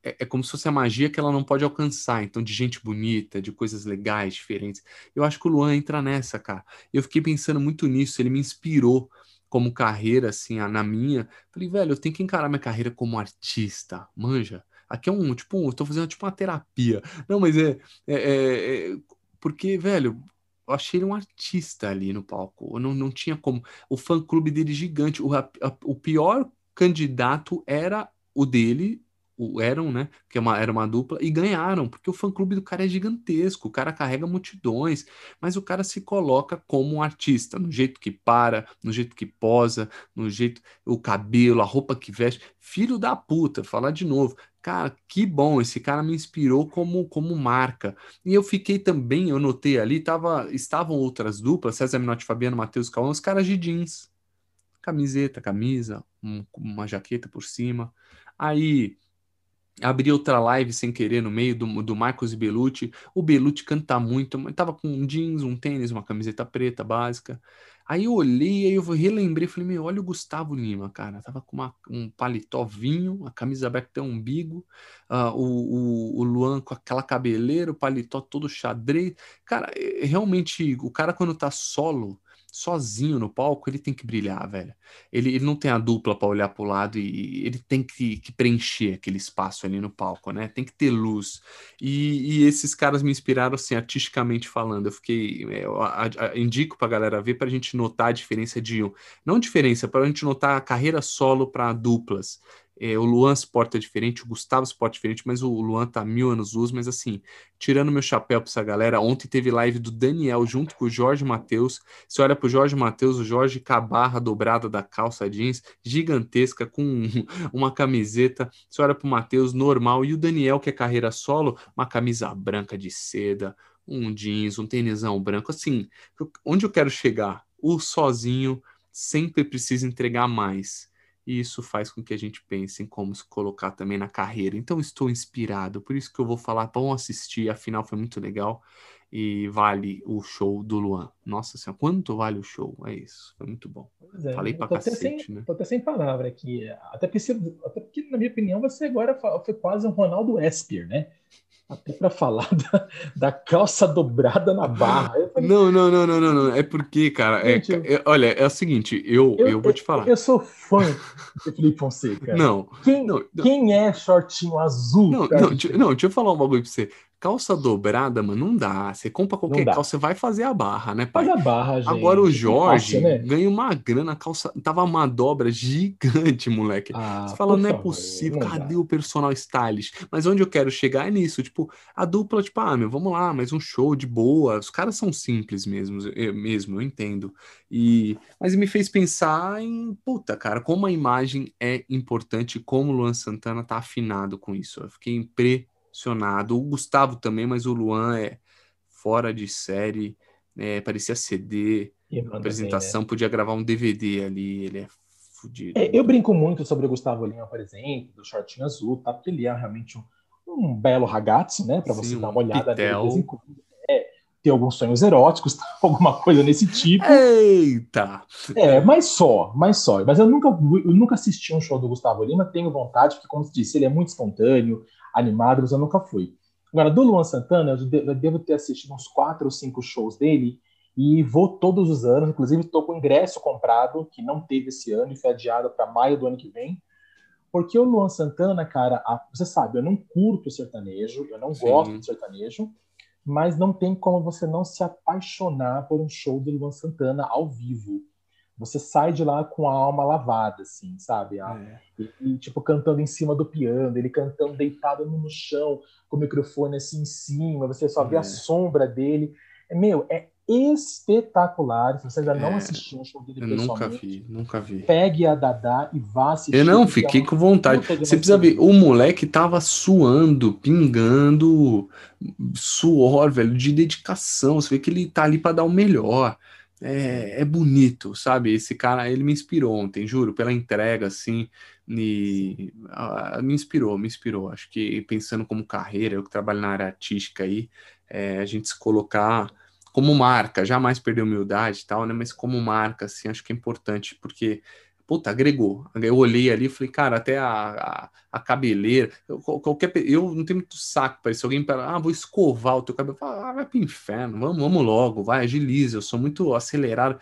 É, é, como se fosse a magia que ela não pode alcançar. Então, de gente bonita, de coisas legais, diferentes. Eu acho que o Luan entra nessa, cara. Eu fiquei pensando muito nisso. Ele me inspirou como carreira, assim, na minha. Falei, velho, eu tenho que encarar minha carreira como artista, manja. Aqui é um, tipo, eu tô fazendo tipo uma terapia. Não, mas é, é, é, é porque, velho, eu achei ele um artista ali no palco. Eu não, não tinha como. O fã-clube dele gigante. O, a, o pior candidato era o dele, o Eram, né? Que é uma, era uma dupla, e ganharam, porque o fã-clube do cara é gigantesco, o cara carrega multidões, mas o cara se coloca como um artista, no jeito que para, no jeito que posa, no jeito, o cabelo, a roupa que veste. Filho da puta, falar de novo. Cara, que bom, esse cara me inspirou como, como marca. E eu fiquei também, eu notei ali, tava, estavam outras duplas, César Minotti, Fabiano, Matheus Cauã, os caras de jeans. Camiseta, camisa, um, uma jaqueta por cima. Aí abri outra live sem querer no meio do, do Marcos e Belucci. O Belucci canta muito, mas tava com um jeans, um tênis, uma camiseta preta básica. Aí eu olhei, aí eu relembrei, falei, meu, olha o Gustavo Lima, cara. Tava com uma, um paletó vinho, a camisa aberta até o umbigo, uh, o, o, o Luan com aquela cabeleira, o paletó todo xadrez. Cara, realmente, o cara quando tá solo, sozinho no palco, ele tem que brilhar, velho. Ele, ele não tem a dupla para olhar para o lado e ele tem que, que, preencher aquele espaço ali no palco, né? Tem que ter luz. E, e esses caras me inspiraram, assim, artisticamente falando. Eu fiquei. É, eu, a, a, indico pra galera ver pra gente notar a diferença de um. Não diferença, pra gente notar a carreira solo para duplas. É, o Luan se porta diferente, o Gustavo se porta diferente, mas o Luan tá mil anos luz. Mas assim, tirando meu chapéu pra essa galera, ontem teve live do Daniel junto com o Jorge Matheus. Você olha pro Jorge Matheus, o Jorge com a barra dobrada da calça jeans, gigantesca, com uma camiseta. Você olha pro Matheus, normal. E o Daniel, que é carreira solo, uma camisa branca de seda, um jeans, um tênisão branco. Assim, onde eu quero chegar? O sozinho sempre precisa entregar mais e isso faz com que a gente pense em como se colocar também na carreira. Então estou inspirado, por isso que eu vou falar, vão assistir, afinal foi muito legal e vale o show do Luan. Nossa senhora, quanto vale o show? É isso, foi muito bom. É, Falei pra cacete, sem, né? Tô até sem palavra aqui, até porque, até porque, na minha opinião, você agora foi quase um Ronaldo Esper, né? Até para falar da, da, calça dobrada na barra. Falei, não, não, não, não, não, não, É porque, cara, é, Gente, é, olha, é o seguinte, eu, eu, eu vou te falar. Eu sou fã do Felipe Fonseca. Não. Quem, não, quem é shortinho azul? Não, não, não, deixa eu falar um bagulho pra você. Calça dobrada, mano, não dá. Você compra qualquer calça, você vai fazer a barra, né, pai? Faz a barra, gente. Agora o Jorge né? ganha uma grana, a calça tava uma dobra gigante, moleque. Ah, você fala, não é favor, é possível, não cadê dá. o personal stylist? Mas onde eu quero chegar é nisso, tipo, a dupla, tipo, ah, meu, vamos lá, mais um show de boa. Os caras são simples mesmo, eu, mesmo, eu entendo. E mas me fez pensar em, puta, cara, como a imagem é importante, como o Luan Santana tá afinado com isso. Eu fiquei impressionado o Gustavo também, mas o Luan é fora de série, é, parecia CD, apresentação, né? podia gravar um DVD ali, ele é fudido. É, eu brinco muito sobre o Gustavo Lima, por exemplo, do shortinho azul, tá? Porque ele é realmente um, um belo ragazzo, né? Para você dar uma olhada pitel. nele é, ter alguns sonhos eróticos, alguma coisa nesse tipo. Eita! É, mas só, mas só. Mas eu nunca, eu nunca assisti um show do Gustavo Lima, tenho vontade, porque, como você disse, ele é muito espontâneo, animado, mas eu nunca fui. Agora, do Luan Santana, eu devo ter assistido uns quatro ou cinco shows dele e vou todos os anos. Inclusive, estou com ingresso comprado, que não teve esse ano e foi adiado para maio do ano que vem, Porque o Luan Santana, cara, a, você sabe, eu não curto sertanejo, eu não Sim. gosto de sertanejo, mas não tem como você não se apaixonar por um show do Luan Santana ao vivo. Você sai de lá com a alma lavada, assim, sabe? É. E, e, tipo, cantando em cima do piano, ele cantando deitado no chão, com o microfone assim em cima, você só é. vê a é. sombra dele. É, meu, é espetacular. Se você ainda não é, assistiu um show dele eu nunca vi, nunca vi. Pegue a Dadá e vá assistir. Eu não, fiquei com vontade. Você precisa ver, o moleque tava suando, pingando suor, velho, de dedicação. Você vê que ele tá ali para dar o melhor. É, é, bonito, sabe? Esse cara, ele me inspirou ontem, juro, pela entrega, assim, me, uh, me inspirou, me inspirou. Acho que pensando como carreira, eu que trabalho na área artística aí, é, a gente se colocar como marca, jamais perder humildade e tal, né? Mas como marca, assim, acho que é importante, porque, puta, agregou. Eu olhei ali e falei, cara, até a, a, a cabeleira, eu, qualquer, eu não tenho muito saco para isso. Alguém para, ah, vou escovar o teu cabelo, fala, ah, vai pro inferno, vamos, vamos logo, vai, agiliza, eu sou muito acelerado.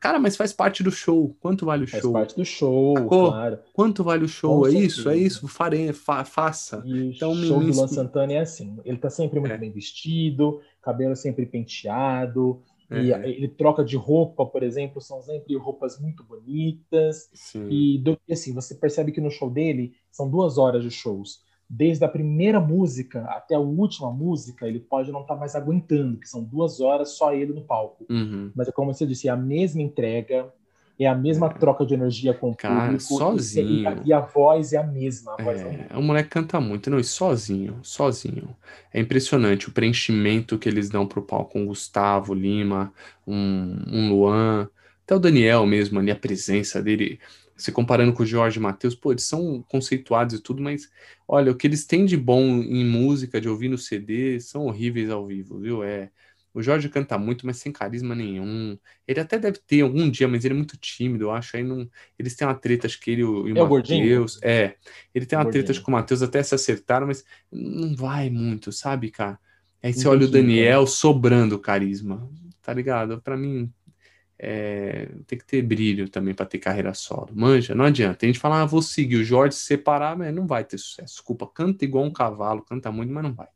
Cara, mas faz parte do show. Quanto vale o faz show? Faz parte do show, Sacou? claro. Quanto vale o show? Com é certeza. isso, é isso. Fare, fa, faça. E então, o show me... do Luan Santana é assim. Ele tá sempre muito é. bem vestido, cabelo sempre penteado. E ele troca de roupa, por exemplo, são sempre roupas muito bonitas. Sim. E assim, você percebe que no show dele são duas horas de shows desde a primeira música até a última música, ele pode não estar tá mais aguentando, que são duas horas só ele no palco. Uhum. Mas é como você disse, é a mesma entrega, é a mesma troca de energia com o Cara, público. Sozinho. E a, e a, voz é a mesma. A voz é, é, o moleque canta muito, não, e sozinho, sozinho. É impressionante o preenchimento que eles dão pro palco com um Gustavo Lima, um, um Luan, até o Daniel mesmo ali, a presença dele se comparando com o Jorge Matheus, pô, eles são conceituados e tudo, mas olha, o que eles têm de bom em música, de ouvir no CD, são horríveis ao vivo, viu? É. O Jorge canta muito, mas sem carisma nenhum. Ele até deve ter algum dia, mas ele é muito tímido, eu acho. Aí não... Eles têm uma treta, acho que ele e o, é Matheus. É, ele tem uma treta com o Matheus, até se acertaram, mas não vai muito, sabe, cara? Aí você olha o Daniel sobrando carisma, tá ligado? Para mim, é, tem que ter brilho também para ter carreira solo. Manja, não adianta. A gente fala, ah, vou seguir o Jorge se separar, mas não vai ter sucesso. Desculpa, canta igual um cavalo, canta muito, mas não vai.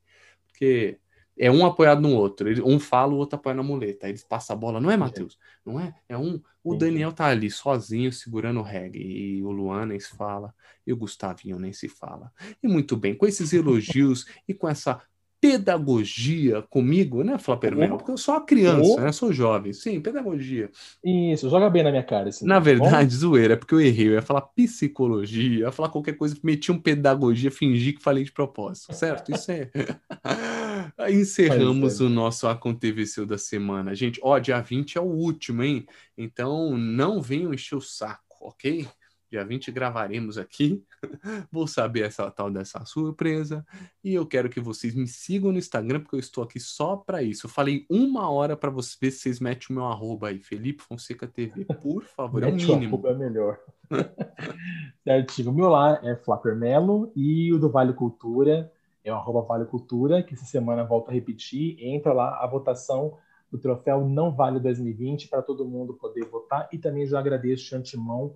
Porque é um apoiado no outro. um fala, o outro apoia na muleta. Aí eles passam a bola. Não é, Matheus? Não é? É um. O Daniel tá ali sozinho segurando o reggae. E o Luan nem se fala. E o Gustavinho nem se fala. E muito bem, com esses elogios e com essa pedagogia comigo, né, Flapper Mel? Porque eu sou uma criança, oh. né? Sou jovem. Sim, pedagogia. Isso, joga bem na minha cara. Assim, na tá verdade, bom? zoeira, é porque eu errei. Eu ia falar psicologia, ia falar qualquer coisa, meti um pedagogia, fingi que falei de propósito, certo? Isso é. Encerramos o nosso Aconteceu da semana. Gente, ó, dia 20 é o último, hein? Então não venham encher o saco, ok? Dia 20 gravaremos aqui. Vou saber essa tal dessa surpresa. E eu quero que vocês me sigam no Instagram, porque eu estou aqui só para isso. Eu falei uma hora para vocês ver se vocês metem o meu arroba aí, Felipe Fonseca TV. Por favor, é o mínimo. O arroba é melhor. Certinho. O meu lá é Flapper Melo e o do Vale Cultura é o arroba Vale Cultura, que essa semana volta a repetir. Entra lá a votação do troféu Não Vale 2020 para todo mundo poder votar. E também já agradeço de antemão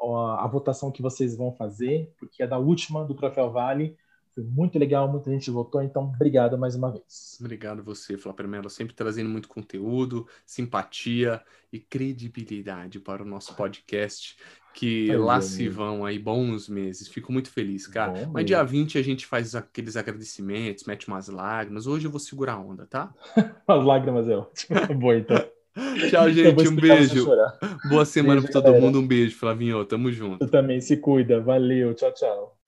a votação que vocês vão fazer, porque é da última do Troféu Vale. Foi muito legal, muita gente votou, então obrigado mais uma vez. Obrigado você, Flávio Melo, sempre trazendo muito conteúdo, simpatia e credibilidade para o nosso podcast, que lá se vão aí bons meses. Fico muito feliz, cara. Bom, Mas dia 20 a gente faz aqueles agradecimentos, mete umas lágrimas. Hoje eu vou segurar a onda, tá? As lágrimas é ótimo. Boa, então. Tchau, gente. Um beijo. Boa semana para todo mundo. Um beijo, Flavinho. Tamo junto. Tu também se cuida. Valeu. Tchau, tchau.